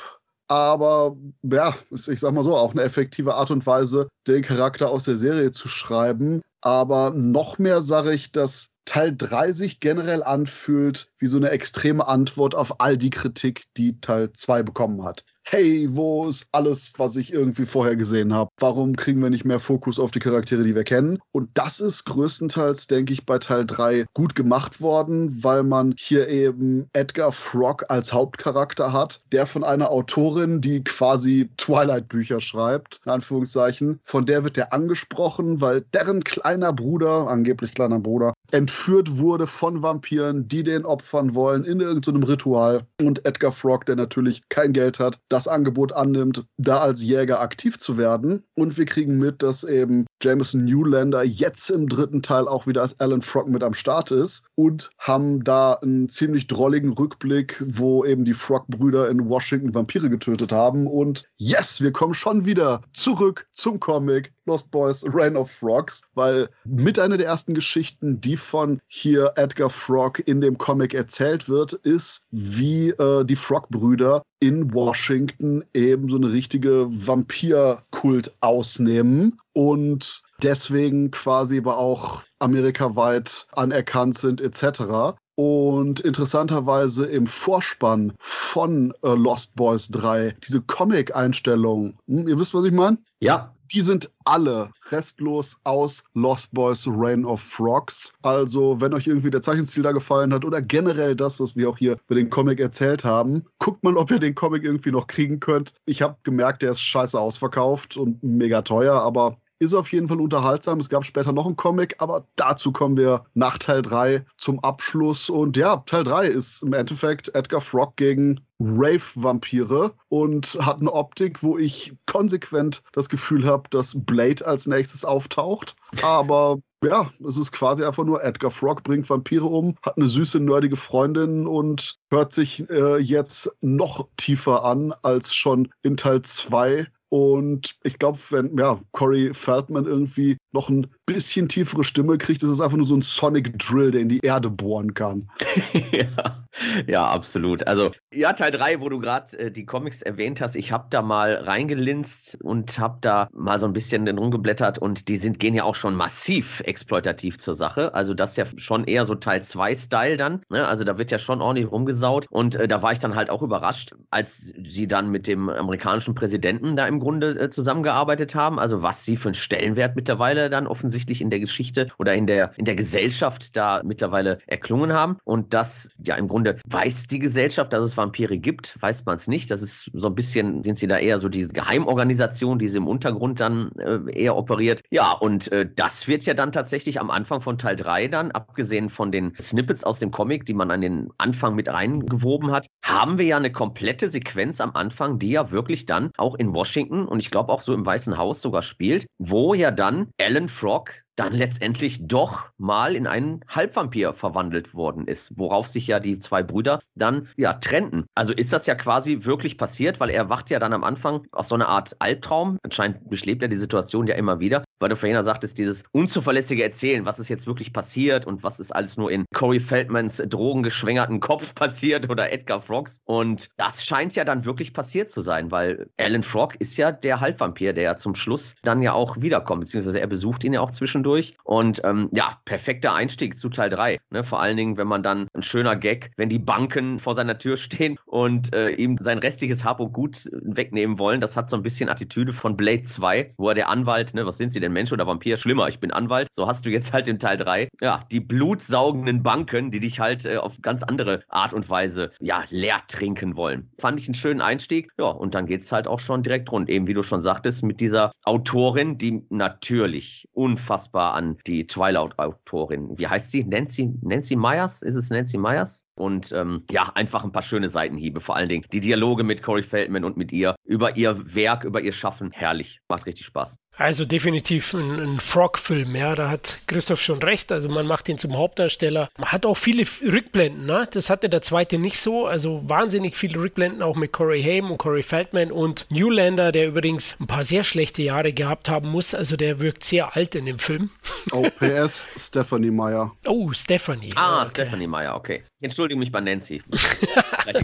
aber ja, ich sag mal so, auch eine effektive Art und Weise, den Charakter aus der Serie zu schreiben. Aber noch mehr sage ich, dass Teil 3 sich generell anfühlt wie so eine extreme Antwort auf all die Kritik, die Teil 2 bekommen hat hey, wo ist alles, was ich irgendwie vorher gesehen habe? Warum kriegen wir nicht mehr Fokus auf die Charaktere, die wir kennen? Und das ist größtenteils, denke ich, bei Teil 3 gut gemacht worden, weil man hier eben Edgar Frog als Hauptcharakter hat, der von einer Autorin, die quasi Twilight-Bücher schreibt, in Anführungszeichen, von der wird er angesprochen, weil deren kleiner Bruder, angeblich kleiner Bruder, entführt wurde von Vampiren, die den opfern wollen in irgendeinem Ritual. Und Edgar Frog, der natürlich kein Geld hat, das Angebot annimmt, da als Jäger aktiv zu werden. Und wir kriegen mit, dass eben Jameson Newlander jetzt im dritten Teil auch wieder als Alan Frog mit am Start ist und haben da einen ziemlich drolligen Rückblick, wo eben die Frog-Brüder in Washington Vampire getötet haben. Und yes, wir kommen schon wieder zurück zum Comic Lost Boys Reign of Frogs, weil mit einer der ersten Geschichten, die von hier Edgar Frog in dem Comic erzählt wird, ist, wie äh, die Frog-Brüder in Washington eben so eine richtige Vampirkult ausnehmen und deswegen quasi aber auch amerikaweit anerkannt sind etc. Und interessanterweise im Vorspann von äh, Lost Boys 3, diese Comic-Einstellungen, hm, ihr wisst, was ich meine? Ja. Die sind alle restlos aus Lost Boys Reign of Frogs. Also, wenn euch irgendwie der Zeichenstil da gefallen hat oder generell das, was wir auch hier über den Comic erzählt haben, guckt mal, ob ihr den Comic irgendwie noch kriegen könnt. Ich habe gemerkt, der ist scheiße ausverkauft und mega teuer, aber ist auf jeden Fall unterhaltsam. Es gab später noch einen Comic, aber dazu kommen wir nach Teil 3 zum Abschluss. Und ja, Teil 3 ist im Endeffekt Edgar Frog gegen Rave-Vampire und hat eine Optik, wo ich konsequent das Gefühl habe, dass Blade als nächstes auftaucht. Aber ja, es ist quasi einfach nur Edgar Frog bringt Vampire um, hat eine süße, nerdige Freundin und hört sich äh, jetzt noch tiefer an als schon in Teil 2 und ich glaube, wenn ja, Corey Feldman irgendwie noch ein bisschen tiefere Stimme kriegt, ist es einfach nur so ein Sonic Drill, der in die Erde bohren kann. ja. Ja, absolut. Also, ja, Teil 3, wo du gerade äh, die Comics erwähnt hast, ich habe da mal reingelinst und habe da mal so ein bisschen rumgeblättert und die sind, gehen ja auch schon massiv exploitativ zur Sache. Also, das ist ja schon eher so Teil 2-Style dann. Ne? Also, da wird ja schon ordentlich rumgesaut und äh, da war ich dann halt auch überrascht, als sie dann mit dem amerikanischen Präsidenten da im Grunde äh, zusammengearbeitet haben. Also, was sie für einen Stellenwert mittlerweile dann offensichtlich in der Geschichte oder in der, in der Gesellschaft da mittlerweile erklungen haben und das ja im Grunde Grunde weiß die Gesellschaft, dass es Vampire gibt, weiß man es nicht. Das ist so ein bisschen, sind sie da eher so diese Geheimorganisation, die sie im Untergrund dann äh, eher operiert. Ja, und äh, das wird ja dann tatsächlich am Anfang von Teil 3 dann, abgesehen von den Snippets aus dem Comic, die man an den Anfang mit reingewoben hat, haben wir ja eine komplette Sequenz am Anfang, die ja wirklich dann auch in Washington und ich glaube auch so im Weißen Haus sogar spielt, wo ja dann Alan Frog dann letztendlich doch mal in einen Halbvampir verwandelt worden ist, worauf sich ja die zwei Brüder dann ja trennten. Also ist das ja quasi wirklich passiert, weil er wacht ja dann am Anfang aus so einer Art Albtraum. Anscheinend beschlebt er die Situation ja immer wieder, weil du vorhin sagtest, dieses unzuverlässige Erzählen, was ist jetzt wirklich passiert und was ist alles nur in Corey Feldmans drogengeschwängerten Kopf passiert oder Edgar Frogs. Und das scheint ja dann wirklich passiert zu sein, weil Alan Frog ist ja der Halbvampir, der ja zum Schluss dann ja auch wiederkommt, beziehungsweise er besucht ihn ja auch zwischen zwischendurch. Und ähm, ja, perfekter Einstieg zu Teil 3. Ne? Vor allen Dingen, wenn man dann ein schöner Gag, wenn die Banken vor seiner Tür stehen und äh, ihm sein restliches Hab und Gut wegnehmen wollen. Das hat so ein bisschen Attitüde von Blade 2, wo er der Anwalt, ne, was sind sie denn, Mensch oder Vampir? Schlimmer, ich bin Anwalt. So hast du jetzt halt in Teil 3, ja, die blutsaugenden Banken, die dich halt äh, auf ganz andere Art und Weise, ja, leer trinken wollen. Fand ich einen schönen Einstieg. Ja, und dann geht es halt auch schon direkt rund. Eben, wie du schon sagtest, mit dieser Autorin, die natürlich unfassbar unfassbar an die Twilight-Autorin. Wie heißt sie? Nancy, Nancy Myers? Ist es Nancy Myers? Und ähm, ja, einfach ein paar schöne Seitenhiebe. Vor allen Dingen die Dialoge mit Corey Feldman und mit ihr über ihr Werk, über ihr Schaffen. Herrlich. Macht richtig Spaß. Also definitiv ein, ein Frog-Film, ja, da hat Christoph schon recht. Also man macht ihn zum Hauptdarsteller. Man hat auch viele Rückblenden, ne? Das hatte der zweite nicht so. Also wahnsinnig viele Rückblenden auch mit Corey Haim und Corey Feldman und Newlander, der übrigens ein paar sehr schlechte Jahre gehabt haben muss. Also der wirkt sehr alt in dem Film. Oh, PS, Stephanie Meyer. Oh, Stephanie. Ah, okay. Stephanie Meyer, okay. Entschuldige mich bei Nancy.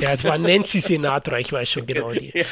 ja, es war Nancy Sinatra, ich weiß schon genau die. ja.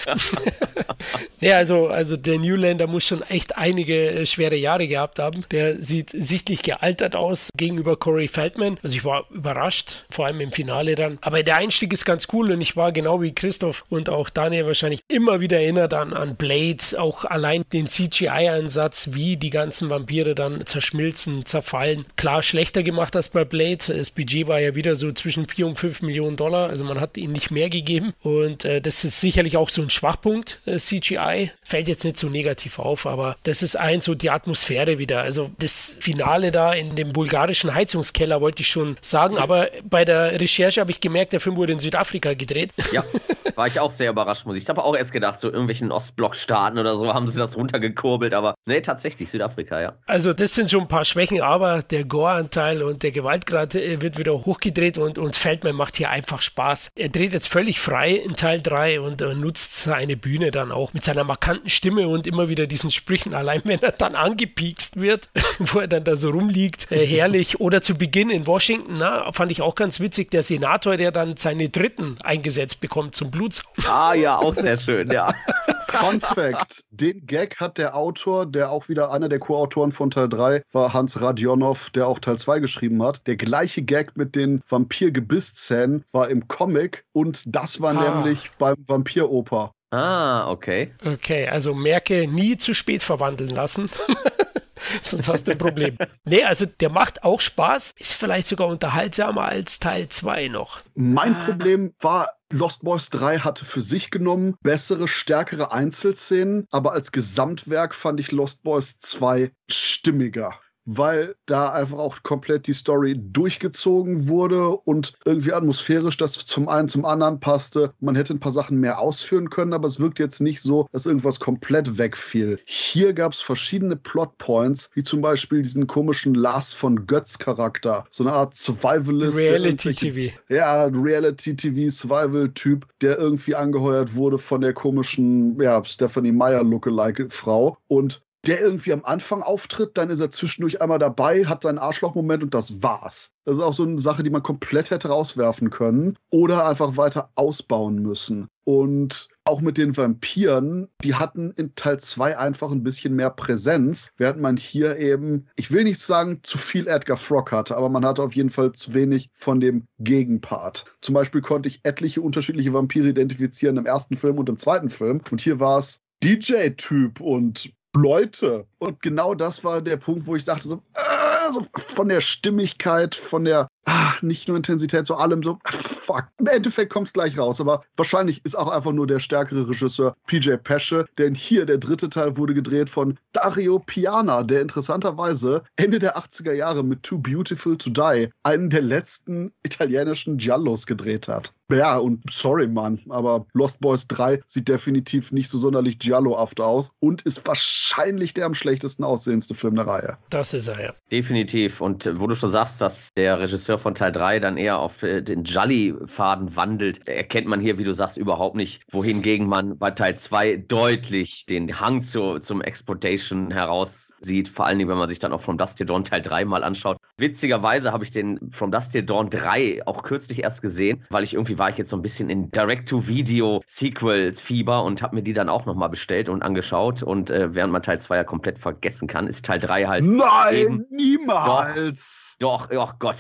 ja, also, also der Newlander der muss schon echt einige äh, schwere Jahre gehabt haben. Der sieht sichtlich gealtert aus gegenüber Corey Feldman. Also ich war überrascht, vor allem im Finale dann. Aber der Einstieg ist ganz cool und ich war genau wie Christoph und auch Daniel wahrscheinlich immer wieder erinnert an, an Blade, auch allein den CGI-Einsatz, wie die ganzen Vampire dann zerschmilzen, zerfallen. Klar, schlechter gemacht als bei Blade. Das Budget war ja wieder so zwischen 4 und 5 Millionen Dollar. Also man hat ihnen nicht mehr gegeben. Und äh, das ist sicherlich auch so ein Schwachpunkt äh, CGI. Fällt jetzt nicht so negativ auf, aber das ist ein so die Atmosphäre wieder. Also das Finale da in dem bulgarischen Heizungskeller wollte ich schon sagen, aber bei der Recherche habe ich gemerkt, der Film wurde in Südafrika gedreht. Ja, war ich auch sehr überrascht, muss ich. Ich habe auch erst gedacht, so irgendwelchen Ostblock-Staaten oder so haben sie das runtergekurbelt, aber nee, tatsächlich Südafrika, ja. Also das sind schon ein paar Schwächen, aber der Gore-Anteil und der Gewaltgrad äh, wird wieder hochgedreht und, und Feldman macht hier einfach Spaß. Er dreht jetzt völlig frei in Teil 3 und äh, nutzt seine Bühne dann auch mit seiner markanten Stimme und immer wieder diesen Sprüchen, allein wenn er dann angepiekst wird, wo er dann da so rumliegt, äh, herrlich. Oder zu Beginn in Washington, na, fand ich auch ganz witzig, der Senator, der dann seine Dritten eingesetzt bekommt zum Blutsaugen. Ah ja, auch sehr schön, ja. Fun Fact: Den Gag hat der Autor, der auch wieder einer der Co-Autoren von Teil 3 war, Hans Radionov, der auch Teil 2 geschrieben hat. Der gleiche Gag mit den Vampir-Gebiss-Szenen war im Comic und das war ah. nämlich beim Vampiroper. Ah, okay. Okay, also merke, nie zu spät verwandeln lassen. Sonst hast du ein Problem. nee, also der macht auch Spaß, ist vielleicht sogar unterhaltsamer als Teil 2 noch. Mein ah. Problem war, Lost Boys 3 hatte für sich genommen bessere, stärkere Einzelszenen, aber als Gesamtwerk fand ich Lost Boys 2 stimmiger weil da einfach auch komplett die Story durchgezogen wurde und irgendwie atmosphärisch das zum einen zum anderen passte. Man hätte ein paar Sachen mehr ausführen können, aber es wirkt jetzt nicht so, dass irgendwas komplett wegfiel. Hier gab es verschiedene Plotpoints, wie zum Beispiel diesen komischen Lars von Götz Charakter, so eine Art Survivalist. Reality TV. Ja, Reality TV Survival Typ, der irgendwie angeheuert wurde von der komischen, ja, Stephanie Meyer Lookalike Frau und der irgendwie am Anfang auftritt, dann ist er zwischendurch einmal dabei, hat seinen Arschlochmoment und das war's. Das ist auch so eine Sache, die man komplett hätte rauswerfen können oder einfach weiter ausbauen müssen. Und auch mit den Vampiren, die hatten in Teil 2 einfach ein bisschen mehr Präsenz, während man hier eben, ich will nicht sagen, zu viel Edgar Frog hatte, aber man hatte auf jeden Fall zu wenig von dem Gegenpart. Zum Beispiel konnte ich etliche unterschiedliche Vampire identifizieren im ersten Film und im zweiten Film. Und hier war es DJ-Typ und Leute. Und genau das war der Punkt, wo ich dachte, so, äh, so von der Stimmigkeit, von der ach, nicht nur Intensität, so allem so, fuck. Im Endeffekt kommt es gleich raus, aber wahrscheinlich ist auch einfach nur der stärkere Regisseur PJ Pesce, denn hier der dritte Teil wurde gedreht von Dario Piana, der interessanterweise Ende der 80er Jahre mit Too Beautiful to Die einen der letzten italienischen Giallos gedreht hat. Ja, und sorry, Mann, aber Lost Boys 3 sieht definitiv nicht so sonderlich Giallo-haft aus und ist wahrscheinlich der am schlechtesten aussehendste Film der Reihe. Das ist er, ja. Definitiv. Und wo du schon sagst, dass der Regisseur von Teil 3 dann eher auf äh, den Jolly-Faden wandelt, erkennt man hier, wie du sagst, überhaupt nicht. Wohingegen man bei Teil 2 deutlich den Hang zu, zum Exploitation heraussieht. Vor allen Dingen, wenn man sich dann auch From Dust Till Dawn Teil 3 mal anschaut. Witzigerweise habe ich den From Dust Till Dawn 3 auch kürzlich erst gesehen, weil ich irgendwie war ich jetzt so ein bisschen in Direct-to-Video-Sequel-Fieber und habe mir die dann auch nochmal bestellt und angeschaut. Und äh, während man Teil 2 ja komplett vergessen kann, ist Teil 3 halt. Nein, niemals! Doch, doch, oh Gott,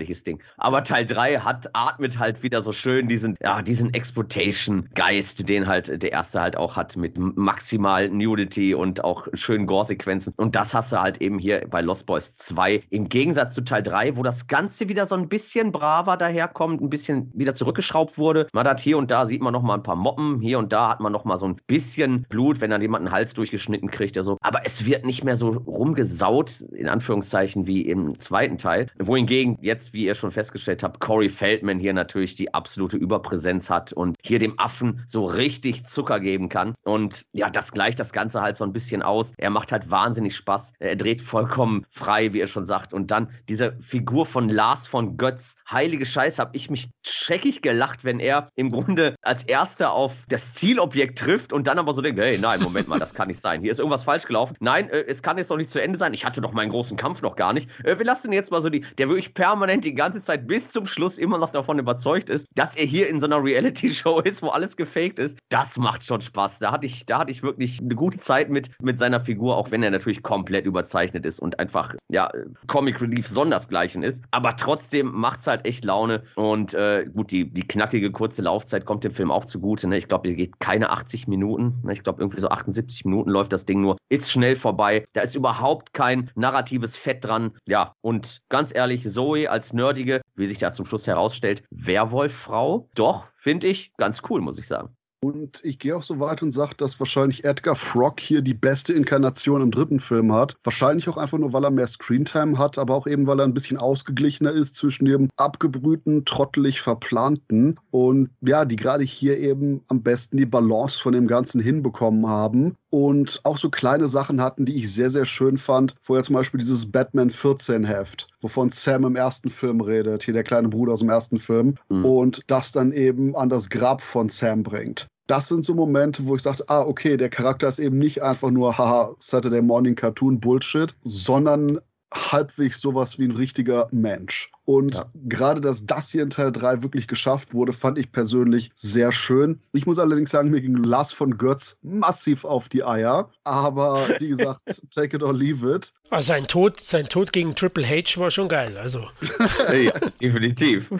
fürchterliches Ding. Aber Teil 3 hat, atmet halt wieder so schön diesen, ja, diesen Exploitation-Geist, den halt der erste halt auch hat mit maximal Nudity und auch schönen Gore-Sequenzen. Und das hast du halt eben hier bei Lost Boys 2 im Gegensatz zu Teil 3, wo das Ganze wieder so ein bisschen braver daherkommt, ein bisschen wieder zurückgeschraubt wurde. Man hat hier und da sieht man noch ein paar Moppen, hier und da hat man noch mal so ein bisschen Blut, wenn dann jemand einen Hals durchgeschnitten kriegt oder so. Aber es wird nicht mehr so rumgesaut, in Anführungszeichen, wie im zweiten Teil. Wohingegen jetzt, wie ihr schon festgestellt habt, Corey Feldman hier natürlich die absolute Überpräsenz hat und hier dem Affen so richtig Zucker geben kann. Und ja, das gleicht das Ganze halt so ein bisschen aus. Er macht halt wahnsinnig Spaß. Er dreht vollkommen frei, wie er schon sagt. Und dann diese Figur von Lars von Götz. Heilige Scheiße, hab ich mich scheckig gelacht, wenn er im Grunde als Erster auf das Zielobjekt trifft und dann aber so denkt, hey, nein, Moment mal, das kann nicht sein. Hier ist irgendwas falsch gelaufen. Nein, äh, es kann jetzt noch nicht zu Ende sein. Ich hatte doch meinen großen Kampf noch gar nicht. Äh, wir lassen jetzt mal so die, der wirklich permanent die ganze Zeit bis zum Schluss immer noch davon überzeugt ist, dass er hier in so einer Reality-Show ist, wo alles gefaked ist. Das macht schon Spaß. Da hatte ich, da hatte ich wirklich eine gute Zeit mit, mit seiner Figur, auch wenn er natürlich komplett überzeichnet ist und einfach, ja, Comic Relief sondersgleichen ist. Aber trotzdem macht es halt echt Laune. Und äh, gut, die, die knackige kurze Laufzeit kommt dem Film auch zugute. Ne? Ich glaube, hier geht keine 80 Minuten. Ne? Ich glaube, irgendwie so 78 Minuten läuft das Ding nur. Ist schnell vorbei. Da ist überhaupt kein narratives Fett dran. Ja, und ganz ehrlich, Zoe als nerdige, wie sich da zum Schluss herausstellt, Werwolffrau, doch, finde ich ganz cool, muss ich sagen. Und ich gehe auch so weit und sage, dass wahrscheinlich Edgar Frog hier die beste Inkarnation im dritten Film hat. Wahrscheinlich auch einfach nur, weil er mehr Screentime hat, aber auch eben, weil er ein bisschen ausgeglichener ist zwischen dem abgebrühten, trottelig verplanten und ja, die gerade hier eben am besten die Balance von dem Ganzen hinbekommen haben und auch so kleine Sachen hatten, die ich sehr, sehr schön fand. Vorher zum Beispiel dieses Batman 14 Heft, wovon Sam im ersten Film redet, hier der kleine Bruder aus dem ersten Film, mhm. und das dann eben an das Grab von Sam bringt das sind so Momente, wo ich sagte, ah, okay, der Charakter ist eben nicht einfach nur, haha, Saturday Morning Cartoon Bullshit, sondern halbwegs sowas wie ein richtiger Mensch. Und ja. gerade, dass das hier in Teil 3 wirklich geschafft wurde, fand ich persönlich sehr schön. Ich muss allerdings sagen, mir ging Lars von Götz massiv auf die Eier. Aber wie gesagt, take it or leave it. Also sein Tod, sein Tod gegen Triple H war schon geil. Also. ja, definitiv.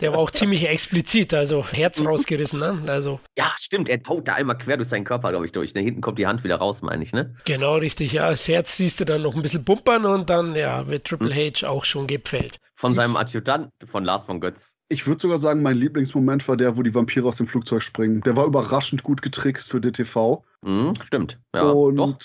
Der war auch ziemlich explizit, also Herz rausgerissen, ne? Also. Ja, stimmt. Er haut da einmal quer durch seinen Körper, glaube ich, durch. Ne? Hinten kommt die Hand wieder raus, meine ich, ne? Genau, richtig. Ja, das Herz siehst du dann noch ein bisschen pumpern und dann, ja, wird Triple hm. H auch schon gepfällt von seinem Adjutant, von Lars von Götz. Ich würde sogar sagen, mein Lieblingsmoment war der, wo die Vampire aus dem Flugzeug springen. Der war überraschend gut getrickst für DTV. Mhm, stimmt. Ja, und doch.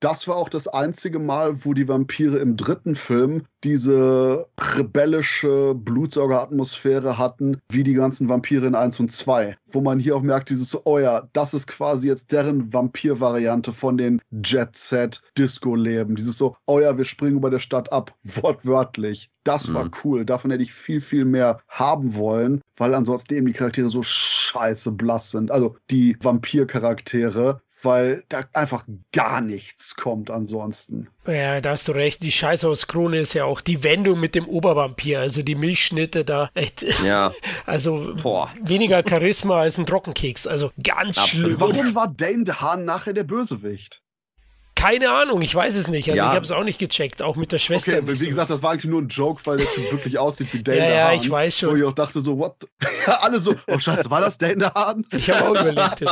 das war auch das einzige Mal, wo die Vampire im dritten Film diese rebellische Blutsaugeratmosphäre hatten, wie die ganzen Vampire in 1 und 2. Wo man hier auch merkt, dieses, oh ja, das ist quasi jetzt deren Vampir-Variante von den Jet-Set-Disco-Leben. Dieses so, oh ja, wir springen über der Stadt ab, wortwörtlich. Das war mhm. Cool. Davon hätte ich viel, viel mehr haben wollen, weil ansonsten eben die Charaktere so scheiße blass sind. Also die Vampir-Charaktere, weil da einfach gar nichts kommt ansonsten. Ja, da hast du recht. Die Scheiße aus Krone ist ja auch die Wendung mit dem Obervampir. Also die Milchschnitte da echt. Ja. Also Boah. weniger Charisma als ein Trockenkeks. Also ganz Absolut. schlimm. Warum war Dane DeHaan nachher der Bösewicht? Keine Ahnung, ich weiß es nicht. Also ja. ich habe es auch nicht gecheckt, auch mit der Schwester. Okay, wie gesagt, das war eigentlich nur ein Joke, weil Typ wirklich aussieht wie Dane Ja, ja, ich weiß schon. Wo ich auch dachte so, what? Alle so, oh scheiße, war das Dane Hahn? Ich habe auch überlegt.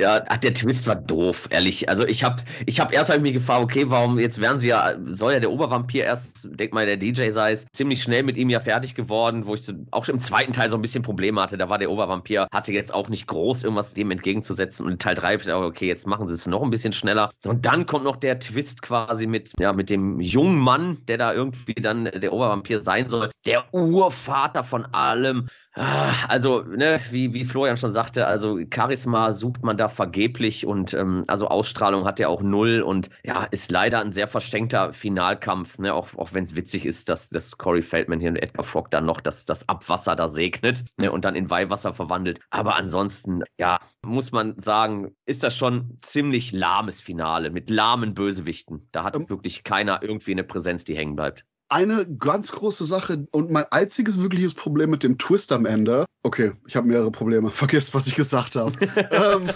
Ja, der Twist war doof, ehrlich. Also ich habe ich hab erst hab ich mir gefragt, okay, warum jetzt werden sie ja, soll ja der Obervampir erst, denk mal, der DJ sei es, ziemlich schnell mit ihm ja fertig geworden, wo ich so, auch schon im zweiten Teil so ein bisschen Probleme hatte. Da war der Obervampir, hatte jetzt auch nicht groß irgendwas dem entgegenzusetzen. Und in Teil 3 ich okay, jetzt machen sie es noch ein bisschen schneller. Und dann kommt noch der Twist quasi mit, ja, mit dem jungen Mann, der da irgendwie dann der Obervampir sein soll. Der Urvater von allem. Ah, also, ne, wie, wie Florian schon sagte, also Charisma sucht man da vergeblich und ähm, also Ausstrahlung hat er auch null und ja, ist leider ein sehr verschenkter Finalkampf, ne, auch, auch wenn es witzig ist, dass, dass Corey Feldman hier und Edgar Frog dann noch das, das Abwasser da segnet ne, und dann in Weihwasser verwandelt. Aber ansonsten, ja, muss man sagen, ist das schon ziemlich lahmes Finale mit lahmen Bösewichten. Da hat ähm. wirklich keiner irgendwie eine Präsenz, die hängen bleibt eine ganz große Sache und mein einziges wirkliches Problem mit dem Twist am Ende. Okay, ich habe mehrere Probleme. Vergesst, was ich gesagt habe. ähm,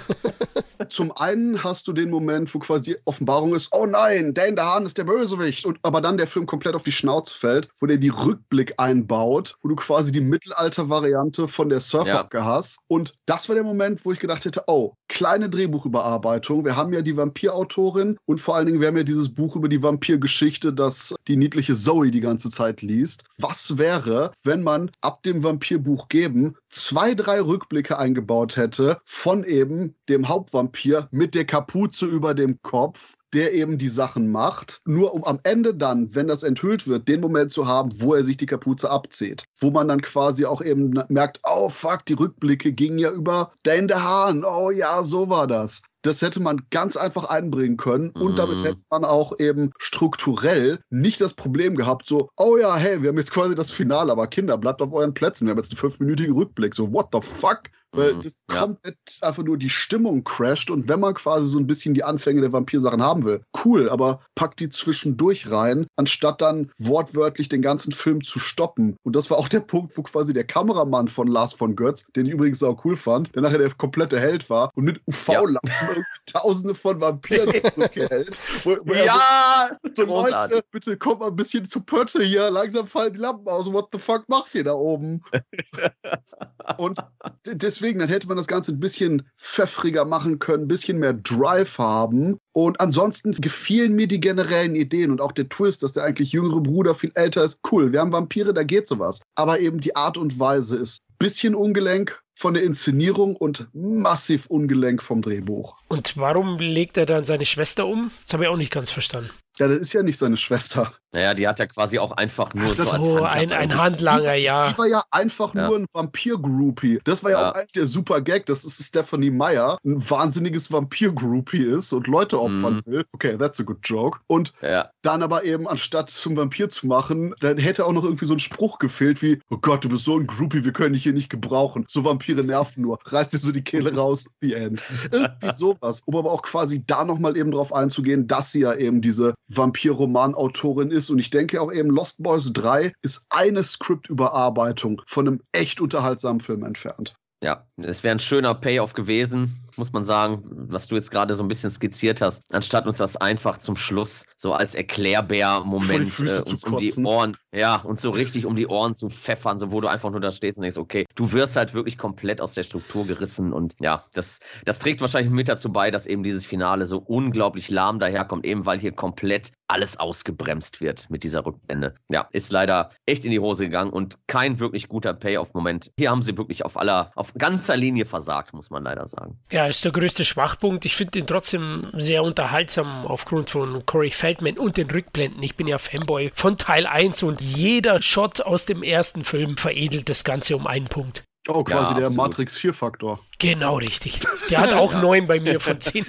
zum einen hast du den Moment, wo quasi die Offenbarung ist, oh nein, Dan Hahn ist der Bösewicht. Und, aber dann der Film komplett auf die Schnauze fällt, wo der die Rückblick einbaut, wo du quasi die Mittelalter-Variante von der Surferhacke ja. hast. Und das war der Moment, wo ich gedacht hätte, oh, kleine Drehbuchüberarbeitung. Wir haben ja die Vampirautorin und vor allen Dingen, wir haben ja dieses Buch über die Vampirgeschichte, das die niedliche Zoe die ganze Zeit liest. Was wäre, wenn man ab dem Vampirbuch geben zwei, drei Rückblicke eingebaut hätte von eben dem Hauptvampir mit der Kapuze über dem Kopf der eben die Sachen macht, nur um am Ende dann, wenn das enthüllt wird, den Moment zu haben, wo er sich die Kapuze abzieht. Wo man dann quasi auch eben merkt, oh fuck, die Rückblicke gingen ja über Dane Hahn. Oh ja, so war das. Das hätte man ganz einfach einbringen können und mm. damit hätte man auch eben strukturell nicht das Problem gehabt, so, oh ja, hey, wir haben jetzt quasi das Finale, aber Kinder, bleibt auf euren Plätzen. Wir haben jetzt einen fünfminütigen Rückblick. So, what the fuck? Weil mhm, das ja. komplett einfach nur die Stimmung crasht und wenn man quasi so ein bisschen die Anfänge der Vampirsachen haben will, cool, aber packt die zwischendurch rein, anstatt dann wortwörtlich den ganzen Film zu stoppen. Und das war auch der Punkt, wo quasi der Kameramann von Lars von Götz, den ich übrigens auch cool fand, der nachher der komplette Held war und mit UV-Lampen ja. tausende von Vampiren zurückhält. Wo, wo ja! so, Leute, bitte kommt mal ein bisschen zu Pötte hier. Langsam fallen die Lampen aus. What the fuck macht ihr da oben? Und deswegen, dann hätte man das Ganze ein bisschen pfeffriger machen können, ein bisschen mehr Drive haben. Und ansonsten gefielen mir die generellen Ideen und auch der Twist, dass der eigentlich jüngere Bruder viel älter ist. Cool, wir haben Vampire, da geht sowas. Aber eben die Art und Weise ist ein bisschen ungelenk, von der Inszenierung und massiv ungelenk vom Drehbuch. Und warum legt er dann seine Schwester um? Das habe ich auch nicht ganz verstanden. Ja, das ist ja nicht seine Schwester. Naja, die hat ja quasi auch einfach nur Ach, so das als Handlanger. ein, ein Handlanger, sie, ja. Sie war ja einfach Ja. nur ein Vampir-Groupie. Das war ja, Ja. auch eigentlich der super Gag, dass es Stephanie Meyer ein wahnsinniges Vampir-Groupie ist und Leute opfern Mhm. will. Okay, that's a good joke. Und Ja, dann aber eben, anstatt zum Vampir zu machen, dann hätte auch noch irgendwie so ein Spruch gefehlt wie, oh Gott, du bist so ein Groupie, wir können dich hier nicht gebrauchen. So Vampire nerven nur. Reiß dir so die Kehle raus, the end. Irgendwie sowas. Um aber auch quasi da nochmal eben drauf einzugehen, dass sie ja eben diese Vampir-Roman-Autorin ist. Und ich denke auch eben, Lost Boys 3 ist eine Skriptüberarbeitung von einem echt unterhaltsamen Film entfernt. ja. Es wäre ein schöner Payoff gewesen, muss man sagen, was du jetzt gerade so ein bisschen skizziert hast, anstatt uns das einfach zum Schluss so als Erklärbär-Moment äh, uns um die. Ohren, ja, uns so richtig um die Ohren zu pfeffern, so wo du einfach nur da stehst und denkst, okay, du wirst halt wirklich komplett aus der Struktur gerissen und ja, das, das trägt wahrscheinlich mit dazu bei, dass eben dieses Finale so unglaublich lahm daherkommt, eben weil hier komplett alles ausgebremst wird mit dieser Rückblende. Ja, ist leider echt in die Hose gegangen und kein wirklich guter Payoff-Moment. Hier haben sie wirklich auf aller, auf ganzer Linie versagt, muss man leider sagen. Ja, ist der größte Schwachpunkt. Ich finde ihn trotzdem sehr unterhaltsam aufgrund von Corey Feldman und den Rückblenden. Ich bin ja Fanboy von Teil 1 und jeder Shot aus dem ersten Film veredelt das Ganze um einen Punkt. Oh, quasi Ja, der absolut. Matrix 4-Faktor. Genau richtig. Der hat auch neun bei mir von zehn.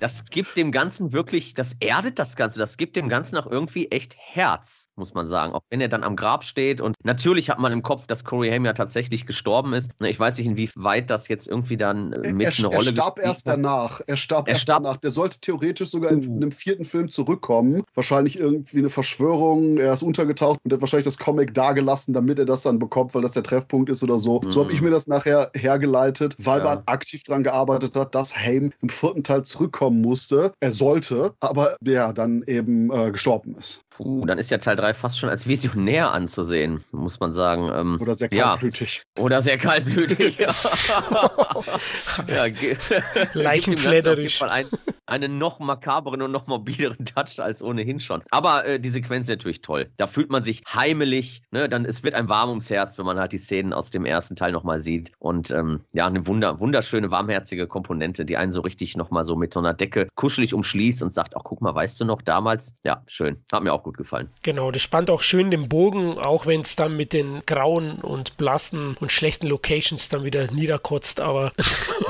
Das gibt dem Ganzen wirklich, das erdet das Ganze, das gibt dem Ganzen auch irgendwie echt Herz, muss man sagen. Auch wenn er dann am Grab steht und natürlich hat man im Kopf, dass Corey Haim ja tatsächlich gestorben ist. Ich weiß nicht, inwieweit das jetzt irgendwie dann äh, mit er, eine Rolle er starb erst hat. danach. Er starb Er erst starb- danach. Der sollte theoretisch sogar in Uh. einem vierten Film zurückkommen. Wahrscheinlich irgendwie eine Verschwörung. Er ist untergetaucht und hat wahrscheinlich das Comic dagelassen, damit er das dann bekommt, weil das der Treffpunkt ist oder so. So habe ich Mhm. mir das nachher hergeleitet, weil Ja. man aktiv daran gearbeitet hat, dass Haim im vierten Teil zurückkommen musste. Er sollte, aber der dann eben äh, gestorben ist. Puh, dann ist ja Teil 3 fast schon als Visionär anzusehen, muss man sagen. Ähm, Oder sehr Ja. kaltblütig. Oder sehr kaltblütig. ja, ja, Fall ein, einen noch makaberen und noch morbideren Touch als ohnehin schon. Aber äh, die Sequenz ist natürlich toll. Da fühlt man sich heimelig. Ne? Dann, es wird einem warm ums Herz, wenn man halt die Szenen aus dem ersten Teil nochmal sieht. Und ähm, ja, eine wunder, wunderschöne, warmherzige Komponente, die einen so richtig nochmal so mit so einer Decke kuschelig umschließt und sagt, ach guck mal, weißt du noch damals? Ja, schön. Hat mir auch gut gefallen. Genau, das spannt auch schön den Bogen, auch wenn es dann mit den grauen und blassen und schlechten Locations dann wieder niederkotzt, aber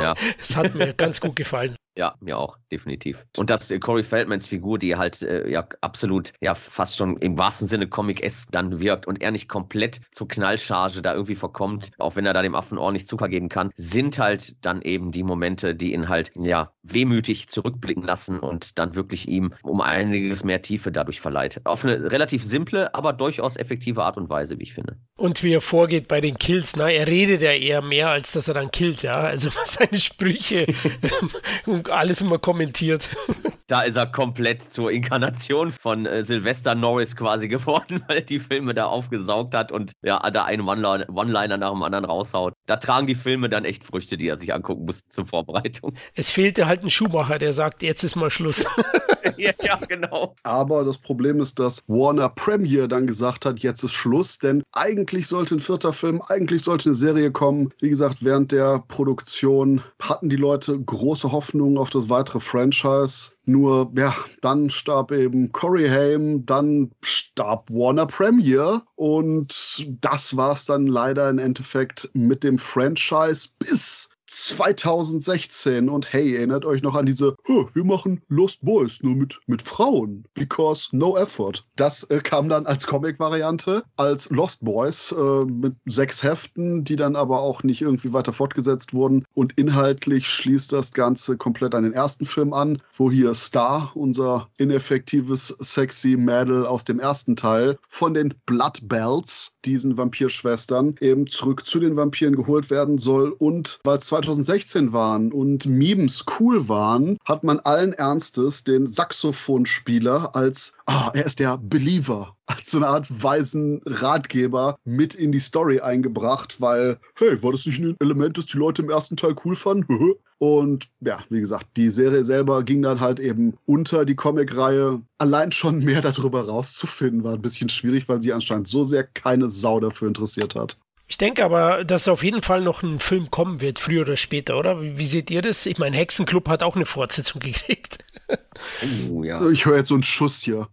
Ja. es hat mir ganz gut gefallen. Ja, mir auch, definitiv. Und dass äh, Corey Feldmans Figur, die halt äh, ja absolut, ja fast schon im wahrsten Sinne Comic-esque dann wirkt und er nicht komplett zur Knallcharge da irgendwie verkommt, auch wenn er da dem Affen ordentlich Zucker geben kann, sind halt dann eben die Momente, die ihn halt, ja, wehmütig zurückblicken lassen und dann wirklich ihm um einiges mehr Tiefe dadurch verleiht. Auf eine relativ simple, aber durchaus effektive Art und Weise, wie ich finde. Und wie er vorgeht bei den Kills, na, er redet ja eher mehr, als dass er dann killt, ja. Also seine Sprüche alles immer kommentiert. Da ist er komplett zur Inkarnation von äh, Sylvester Norris quasi geworden, weil er die Filme da aufgesaugt hat und ja, da einen One-Liner One-Liner nach dem anderen raushaut. Da tragen die Filme dann echt Früchte, die er sich angucken muss zur Vorbereitung. Es fehlte halt ein Schuhmacher, der sagt, jetzt ist mal Schluss. ja, ja, genau. Aber das Problem ist, dass Warner Premiere dann gesagt hat, jetzt ist Schluss, denn eigentlich sollte ein vierter Film, eigentlich sollte eine Serie kommen. Wie gesagt, während der Produktion hatten die Leute große Hoffnungen auf das weitere Franchise. Nur, ja, dann starb eben Corey Haim, dann starb Warner Premiere und das war es dann leider im Endeffekt mit dem Franchise bis 2016 und hey, erinnert euch noch an diese, "Huh, wir machen Lost Boys nur mit, mit Frauen, because no effort. Das äh, kam dann als Comic-Variante, als Lost Boys äh, mit sechs Heften, die dann aber auch nicht irgendwie weiter fortgesetzt wurden. Und inhaltlich schließt das Ganze komplett an den ersten Film an, wo hier Star, unser ineffektives, sexy Mädel aus dem ersten Teil, von den Blood Bells, diesen Vampirschwestern, eben zurück zu den Vampiren geholt werden soll. Und weil es 2016 waren und Memes cool waren, hat man allen Ernstes den Saxophonspieler als, ah, er ist der Believer als so eine Art weisen Ratgeber mit in die Story eingebracht, weil, hey, war das nicht ein Element, das die Leute im ersten Teil cool fanden? Und ja, wie gesagt, die Serie selber ging dann halt eben unter die Comicreihe. Allein schon mehr darüber rauszufinden, war ein bisschen schwierig, weil sie anscheinend so sehr keine Sau dafür interessiert hat. Ich denke aber, dass auf jeden Fall noch ein Film kommen wird, früher oder später, oder? Wie, wie seht ihr das? Ich meine, Hexenclub hat auch eine Fortsetzung gekriegt. Oh, ja. Ich höre jetzt so einen Schuss hier.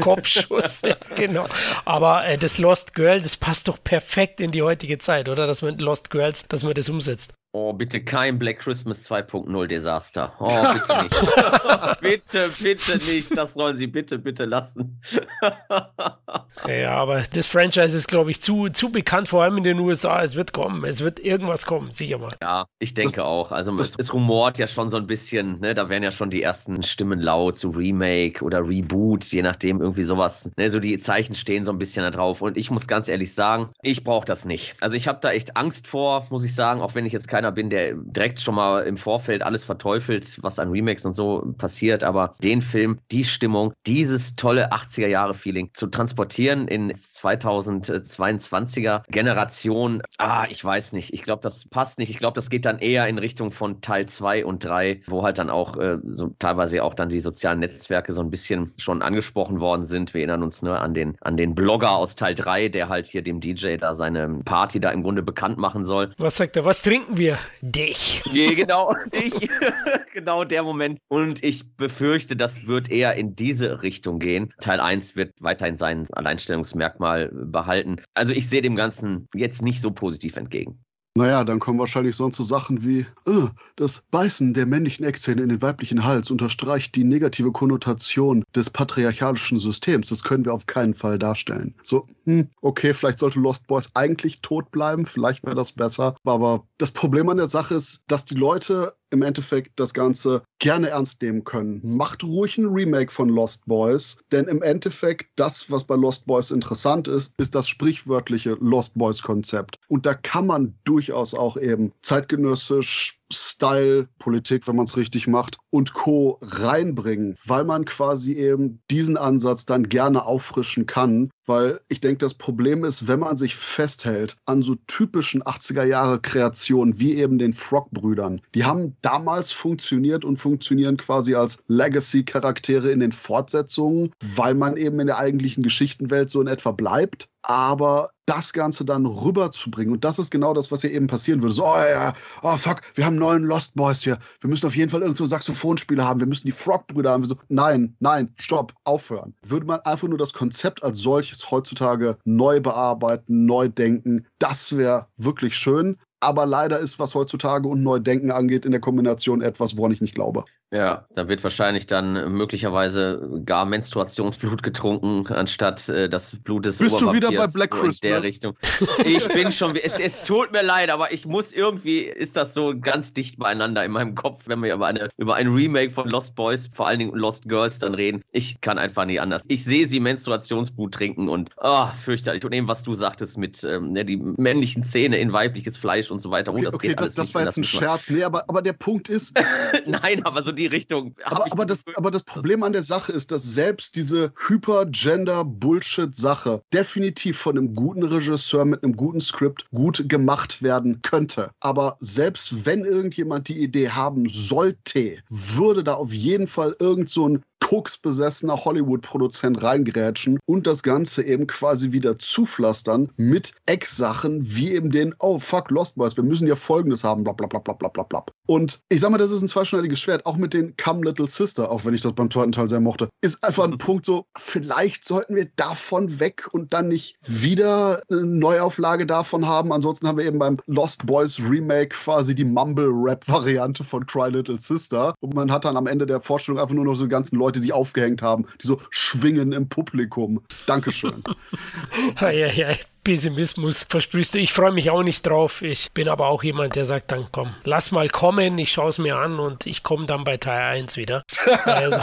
Kopfschuss, ja, genau. Aber äh, das Lost Girl, das passt doch perfekt in die heutige Zeit, oder? Dass man Lost Girls, dass man das umsetzt. Oh, bitte kein Black Christmas 2.0 Desaster. Oh, bitte nicht. bitte, bitte nicht. Das sollen sie bitte, bitte lassen. ja, aber das Franchise ist, glaube ich, zu, zu bekannt, vor allem in den USA. Es wird kommen. Es wird irgendwas kommen, sicher mal. Ja, ich denke das, auch. Also es, es, rumort ja schon so ein bisschen, ne? Da werden ja schon die ersten Stimmen laut zu Remake oder Reboot, je nachdem, irgendwie sowas. Ne? So die Zeichen stehen so ein bisschen da drauf. Und ich muss ganz ehrlich sagen, ich brauche das nicht. Also ich habe da echt Angst vor, muss ich sagen, auch wenn ich jetzt keine keiner bin, der direkt schon mal im Vorfeld alles verteufelt, was an Remakes und so passiert. Aber den Film, die Stimmung, dieses tolle 80er-Jahre-Feeling zu transportieren in 2022er Generation, ah, ich weiß nicht. Ich glaube, das passt nicht. Ich glaube, das geht dann eher in Richtung von Teil 2 und 3, wo halt dann auch äh, so teilweise auch dann die sozialen Netzwerke so ein bisschen schon angesprochen worden sind. Wir erinnern uns ne, an, den, an den Blogger aus Teil 3, der halt hier dem DJ da seine Party da im Grunde bekannt machen soll. Was sagt er? Was trinken wir? Wir dich. Ja, genau, dich. genau der Moment. Und ich befürchte, das wird eher in diese Richtung gehen. Teil 1 wird weiterhin sein Alleinstellungsmerkmal behalten. Also ich sehe dem Ganzen jetzt nicht so positiv entgegen. Naja, dann kommen wahrscheinlich sonst so Sachen wie, oh, das Beißen der männlichen Eckzähne in den weiblichen Hals unterstreicht die negative Konnotation des patriarchalischen Systems. Das können wir auf keinen Fall darstellen. So, hm, okay, vielleicht sollte Lost Boys eigentlich tot bleiben, vielleicht wäre das besser. Aber das Problem an der Sache ist, dass die Leute im Endeffekt das Ganze gerne ernst nehmen können. Macht ruhig ein Remake von Lost Boys, denn im Endeffekt das, was bei Lost Boys interessant ist, ist das sprichwörtliche Lost Boys Konzept. Und da kann man durchaus auch eben zeitgenössisch Style, Politik, wenn man es richtig macht, und Co. reinbringen, weil man quasi eben diesen Ansatz dann gerne auffrischen kann. Weil ich denke, das Problem ist, wenn man sich festhält an so typischen 80er Jahre Kreationen wie eben den Frog-Brüdern, die haben damals funktioniert und funktionieren quasi als Legacy-Charaktere in den Fortsetzungen, weil man eben in der eigentlichen Geschichtenwelt so in etwa bleibt aber das Ganze dann rüberzubringen. Und das ist genau das, was hier eben passieren würde. So, oh ja, oh fuck, wir haben neuen Lost Boys hier. Wir müssen auf jeden Fall irgendwo Saxophonspieler haben. Wir müssen die Frog-Brüder haben. So, nein, nein, stopp, aufhören. Würde man einfach nur das Konzept als solches heutzutage neu bearbeiten, neu denken, das wäre wirklich schön. Aber leider ist, was heutzutage und Neudenken angeht, in der Kombination etwas, woran ich nicht glaube. Ja, da wird wahrscheinlich dann möglicherweise gar Menstruationsblut getrunken, anstatt äh, das Blut des Bist du wieder bei Black Christmas? In der Richtung. Ich bin schon, es, es tut mir leid, aber ich muss irgendwie, ist das so ganz dicht beieinander in meinem Kopf, wenn wir über, eine, über ein Remake von Lost Boys, vor allen Dingen Lost Girls dann reden. Ich kann einfach nie anders. Ich sehe sie Menstruationsblut trinken und, oh, fürchterlich. Und eben, was du sagtest mit ähm, ne, die männlichen Zähne in weibliches Fleisch und so weiter. Oh, das okay, das, das war jetzt ein Scherz. Nee, aber, aber der Punkt ist. Nein, aber so die Richtung. Aber, aber, das, aber das Problem an der Sache ist, dass selbst diese Hyper-Gender-Bullshit-Sache definitiv von einem guten Regisseur mit einem guten Skript gut gemacht werden könnte. Aber selbst wenn irgendjemand die Idee haben sollte, würde da auf jeden Fall irgend so ein koksbesessener Hollywood-Produzent reingrätschen und das Ganze eben quasi wieder zupflastern mit Ecksachen wie eben den, oh fuck, Lost Boys, wir müssen ja Folgendes haben, bla bla bla bla bla bla bla. Und ich sag mal, das ist ein zweischneidiges Schwert, auch mit den Come Little Sister, auch wenn ich das beim zweiten Teil sehr mochte, ist einfach ein Punkt so, vielleicht sollten wir davon weg und dann nicht wieder eine Neuauflage davon haben. Ansonsten haben wir eben beim Lost Boys Remake quasi die Mumble-Rap-Variante von Cry Little Sister und man hat dann am Ende der Vorstellung einfach nur noch so die ganzen Leute, die sich aufgehängt haben, die so schwingen im Publikum. Dankeschön. ja, ja, Pessimismus versprichst du. Ich freue mich auch nicht drauf. Ich bin aber auch jemand, der sagt dann, komm, lass mal kommen, ich schaue es mir an und ich komme dann bei Teil 1 wieder. also,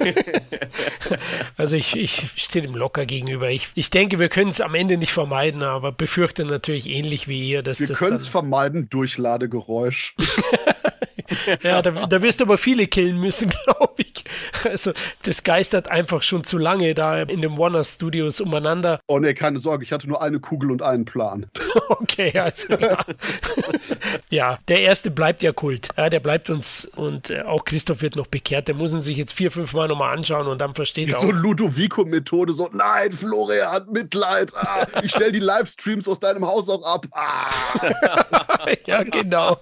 also ich, ich stehe dem locker gegenüber. Ich, ich denke, wir können es am Ende nicht vermeiden, aber befürchte natürlich ähnlich wie ihr, dass wir das können es vermeiden durch Ladegeräusch. ja, da, da, wirst du aber viele killen müssen, glaube ich. Also, das geistert einfach schon zu lange da in den Warner Studios umeinander. Oh ne, keine Sorge, ich hatte nur eine Kugel und einen Plan. okay, also ja. ja, der erste bleibt ja Kult. Ja, der bleibt uns und äh, auch Christoph wird noch bekehrt. Der muss ihn sich jetzt vier, fünf Mal nochmal anschauen und dann versteht er. So Ludovico-Methode, so, nein, Florian, Mitleid. Ah, ich stelle die Livestreams aus deinem Haus auch ab. Ah. ja, genau.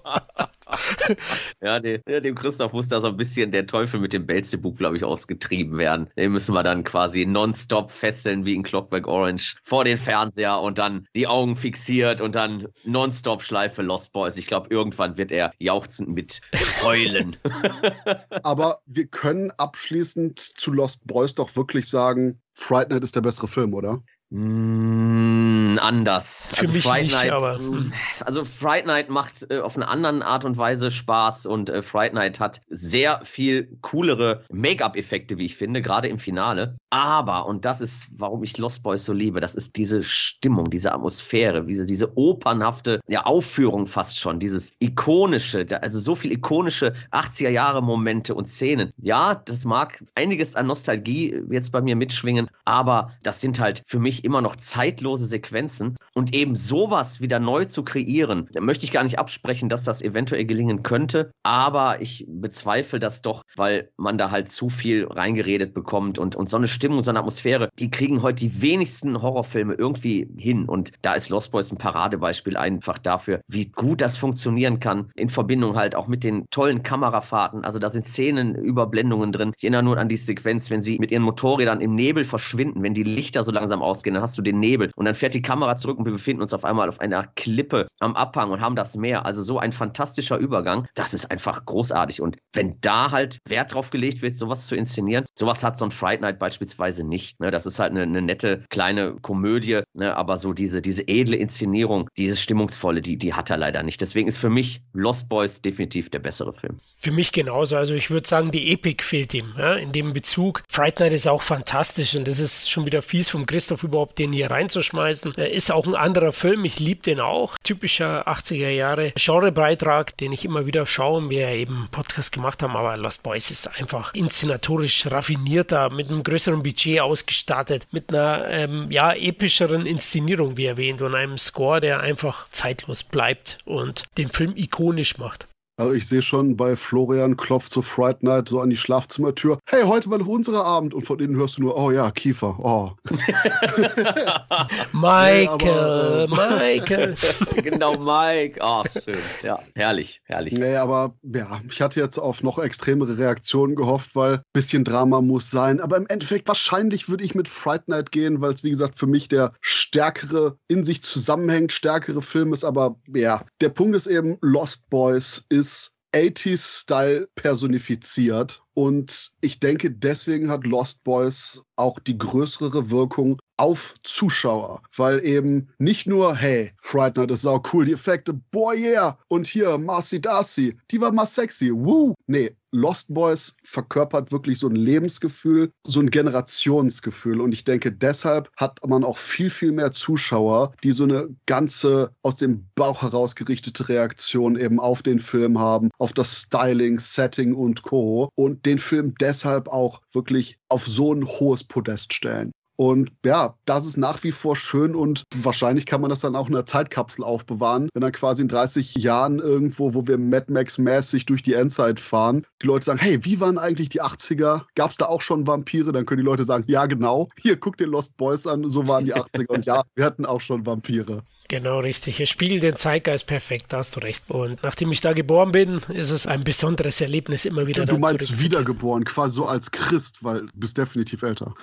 ja, dem, dem Christoph muss da so ein bisschen der Teufel mit dem Belzebub, glaube ich, ausgetrieben werden. Den müssen wir dann quasi nonstop fesseln wie in Clockwork Orange vor den Fernseher und dann die Augen fixiert und dann nonstop Schleife Lost Boys. Ich glaube, irgendwann wird er jauchzend mit heulen. Aber wir können abschließend zu Lost Boys doch wirklich sagen, Fright Night ist der bessere Film, oder? Mm, anders. Für also mich Fright nicht, Night, aber. Mm, also Fright Night macht äh, auf eine andere Art und Weise Spaß und äh, Fright Night hat sehr viel coolere Make-up-Effekte, wie ich finde, gerade im Finale. Aber, und das ist, warum ich Lost Boys so liebe, das ist diese Stimmung, diese Atmosphäre, diese, diese opernhafte ja, Aufführung fast schon, dieses ikonische, also so viel ikonische 80er-Jahre-Momente und Szenen. Ja, das mag einiges an Nostalgie jetzt bei mir mitschwingen, aber das sind halt für mich immer noch zeitlose Sequenzen und eben sowas wieder neu zu kreieren, da möchte ich gar nicht absprechen, dass das eventuell gelingen könnte, aber ich bezweifle das doch, weil man da halt zu viel reingeredet bekommt und, und so eine Stimmung, so eine Atmosphäre, die kriegen heute die wenigsten Horrorfilme irgendwie hin. Und da ist Lost Boys ein Paradebeispiel einfach dafür, wie gut das funktionieren kann, in Verbindung halt auch mit den tollen Kamerafahrten, also da sind Szenenüberblendungen drin. Ich erinnere nur an die Sequenz, wenn sie mit ihren Motorrädern im Nebel verschwinden, wenn die Lichter so langsam aus ausgehen, dann hast du den Nebel und dann fährt die Kamera zurück und wir befinden uns auf einmal auf einer Klippe am Abhang und haben das Meer. Also so ein fantastischer Übergang. Das ist einfach großartig. Und wenn da halt Wert drauf gelegt wird, sowas zu inszenieren, sowas hat so ein Fright Night beispielsweise nicht. Ne? Das ist halt eine, eine nette kleine Komödie, ne? aber so diese, diese edle Inszenierung, dieses Stimmungsvolle, die, die hat er leider nicht. Deswegen ist für mich Lost Boys definitiv der bessere Film. Für mich genauso. Also ich würde sagen, die Epik fehlt ihm ja? in dem Bezug. Fright Night ist auch fantastisch und das ist schon wieder fies vom Christoph überhaupt, den hier reinzuschmeißen. Ist auch ein anderer Film, ich liebe den auch. Typischer 80er Jahre Genrebeitrag, den ich immer wieder schaue, wir eben Podcast gemacht haben, aber Lost Boys ist einfach inszenatorisch raffinierter, mit einem größeren Budget ausgestattet, mit einer ähm, ja, epischeren Inszenierung, wie erwähnt, und einem Score, der einfach zeitlos bleibt und den Film ikonisch macht. Also ich sehe schon, bei Florian klopft so Fright Night so an die Schlafzimmertür. Hey, heute war doch unser Abend. Und von innen hörst du nur, oh ja, Kiefer, oh. Michael, nee, aber, äh, Michael. genau, Mike. Oh, schön. Ja, herrlich, herrlich. Nee, aber ja, ich hatte jetzt auf noch extremere Reaktionen gehofft, weil ein bisschen Drama muss sein. Aber im Endeffekt, wahrscheinlich würde ich mit Fright Night gehen, weil es, wie gesagt, für mich der stärkere, in sich zusammenhängt, stärkere Film ist. Aber ja, der Punkt ist eben, Lost Boys ist ist 80s-Style personifiziert. Und ich denke, deswegen hat Lost Boys auch die größere Wirkung auf Zuschauer, weil eben nicht nur, hey, Fright Night ist sau cool, die Effekte, boy yeah, und hier Marcy Darcy, die war mal sexy, woo. Nee, Lost Boys verkörpert wirklich so ein Lebensgefühl, so ein Generationsgefühl. Und ich denke, deshalb hat man auch viel, viel mehr Zuschauer, die so eine ganze aus dem Bauch heraus gerichtete Reaktion eben auf den Film haben, auf das Styling, Setting und Co. Und den Film deshalb auch wirklich auf so ein hohes Podest stellen. Und ja, das ist nach wie vor schön und wahrscheinlich kann man das dann auch in einer Zeitkapsel aufbewahren, wenn dann quasi in 30 Jahren irgendwo, wo wir Mad Max mäßig durch die Endzeit fahren, die Leute sagen, hey, wie waren eigentlich die 80er? Gab es da auch schon Vampire? Dann können die Leute sagen, ja genau, hier guck dir Lost Boys an, so waren die 80er und ja, wir hatten auch schon Vampire. Genau, richtig. Es spiegelt den Zeitgeist perfekt, da hast du recht. Und nachdem ich da geboren bin, ist es ein besonderes Erlebnis immer wieder. Du, du meinst wiedergeboren, quasi so als Christ, weil du bist definitiv älter.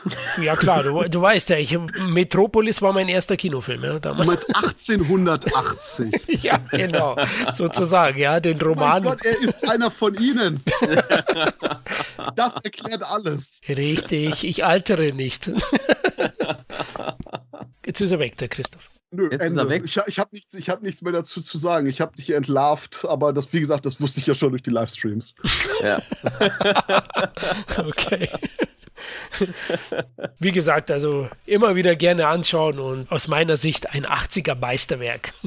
Ja klar, du, du weißt ja, ich, Metropolis war mein erster Kinofilm. Ja, damals. Du meinst 1880. ja, genau, sozusagen, ja, den Roman. Mein Gott, er ist einer von ihnen. das erklärt alles. Richtig, ich altere nicht. Jetzt ist er weg, der Christoph. Nö, Jetzt Ende. Ist er weg. Ich, ich habe nichts, hab nichts mehr dazu zu sagen. Ich habe dich entlarvt, aber das, wie gesagt, das wusste ich ja schon durch die Livestreams. Ja. okay. Wie gesagt, also immer wieder gerne anschauen und aus meiner Sicht ein 80er Meisterwerk.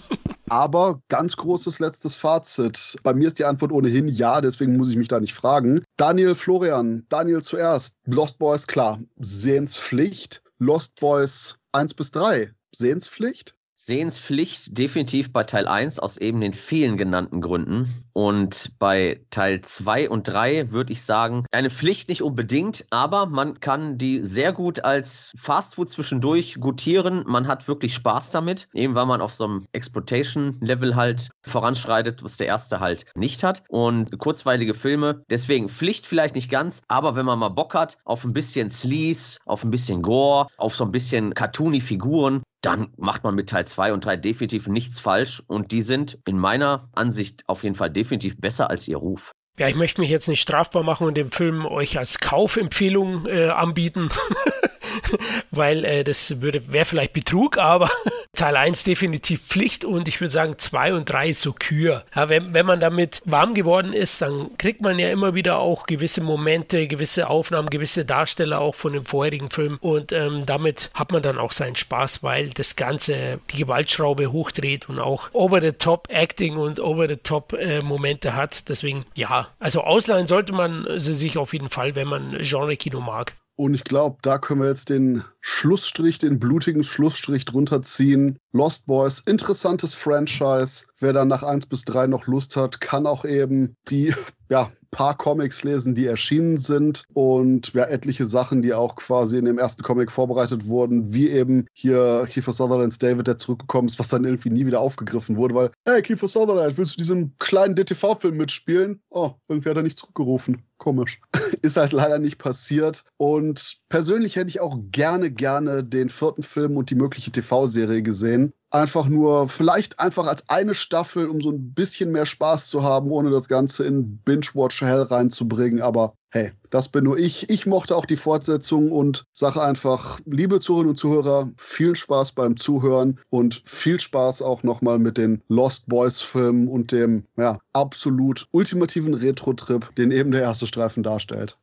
Aber ganz großes letztes Fazit. Bei mir ist die Antwort ohnehin ja, deswegen muss ich mich da nicht fragen. Daniel Florian, Daniel zuerst. Lost Boys, klar, Sehenspflicht. Lost Boys 1 bis 3, Sehenspflicht? Sehenspflicht definitiv bei Teil 1 aus eben den vielen genannten Gründen. Und bei Teil 2 und 3 würde ich sagen, eine Pflicht nicht unbedingt, aber man kann die sehr gut als Fastfood zwischendurch gutieren. Man hat wirklich Spaß damit, eben weil man auf so einem Exploitation-Level halt voranschreitet, was der erste halt nicht hat. Und kurzweilige Filme, deswegen Pflicht vielleicht nicht ganz, aber wenn man mal Bock hat auf ein bisschen Sleaze, auf ein bisschen Gore, auf so ein bisschen cartoony Figuren, dann macht man mit Teil 2 und 3 definitiv nichts falsch und die sind in meiner Ansicht auf jeden Fall definitiv besser als ihr Ruf. Ja, ich möchte mich jetzt nicht strafbar machen und den Film euch als Kaufempfehlung äh, anbieten. weil äh, das würde wäre vielleicht Betrug, aber Teil 1 definitiv Pflicht und ich würde sagen 2 und 3 so Kür. Ja, wenn, wenn man damit warm geworden ist, dann kriegt man ja immer wieder auch gewisse Momente, gewisse Aufnahmen, gewisse Darsteller auch von dem vorherigen Film und ähm, damit hat man dann auch seinen Spaß, weil das Ganze die Gewaltschraube hochdreht und auch over-the-top Acting und over-the-top äh, hat. Deswegen ja, also ausleihen sollte man sie sich auf jeden Fall, wenn man Genre-Kino mag. Und ich glaube, da können wir jetzt den Schlussstrich, den blutigen Schlussstrich drunter ziehen. Lost Boys, interessantes Franchise. Wer dann nach 1 bis 3 noch Lust hat, kann auch eben die ja, paar Comics lesen, die erschienen sind und ja, etliche Sachen, die auch quasi in dem ersten Comic vorbereitet wurden, wie eben hier Kiefer Sutherlands David, der zurückgekommen ist, was dann irgendwie nie wieder aufgegriffen wurde, weil, hey, Kiefer Sutherland, willst du diesen kleinen DTV-Film mitspielen? Oh, irgendwie hat er nicht zurückgerufen. Komisch. ist halt leider nicht passiert. Und persönlich hätte ich auch gerne, gerne den vierten Film und die mögliche TV-Serie gesehen einfach nur, vielleicht einfach als eine Staffel, um so ein bisschen mehr Spaß zu haben, ohne das Ganze in Binge-Watch Hell reinzubringen. Aber hey, das bin nur ich. Ich mochte auch die Fortsetzung und sage einfach, liebe Zuhörerinnen und Zuhörer, viel Spaß beim Zuhören und viel Spaß auch nochmal mit den Lost Boys Filmen und dem, ja, absolut ultimativen Retro-Trip, den eben der erste Streifen darstellt.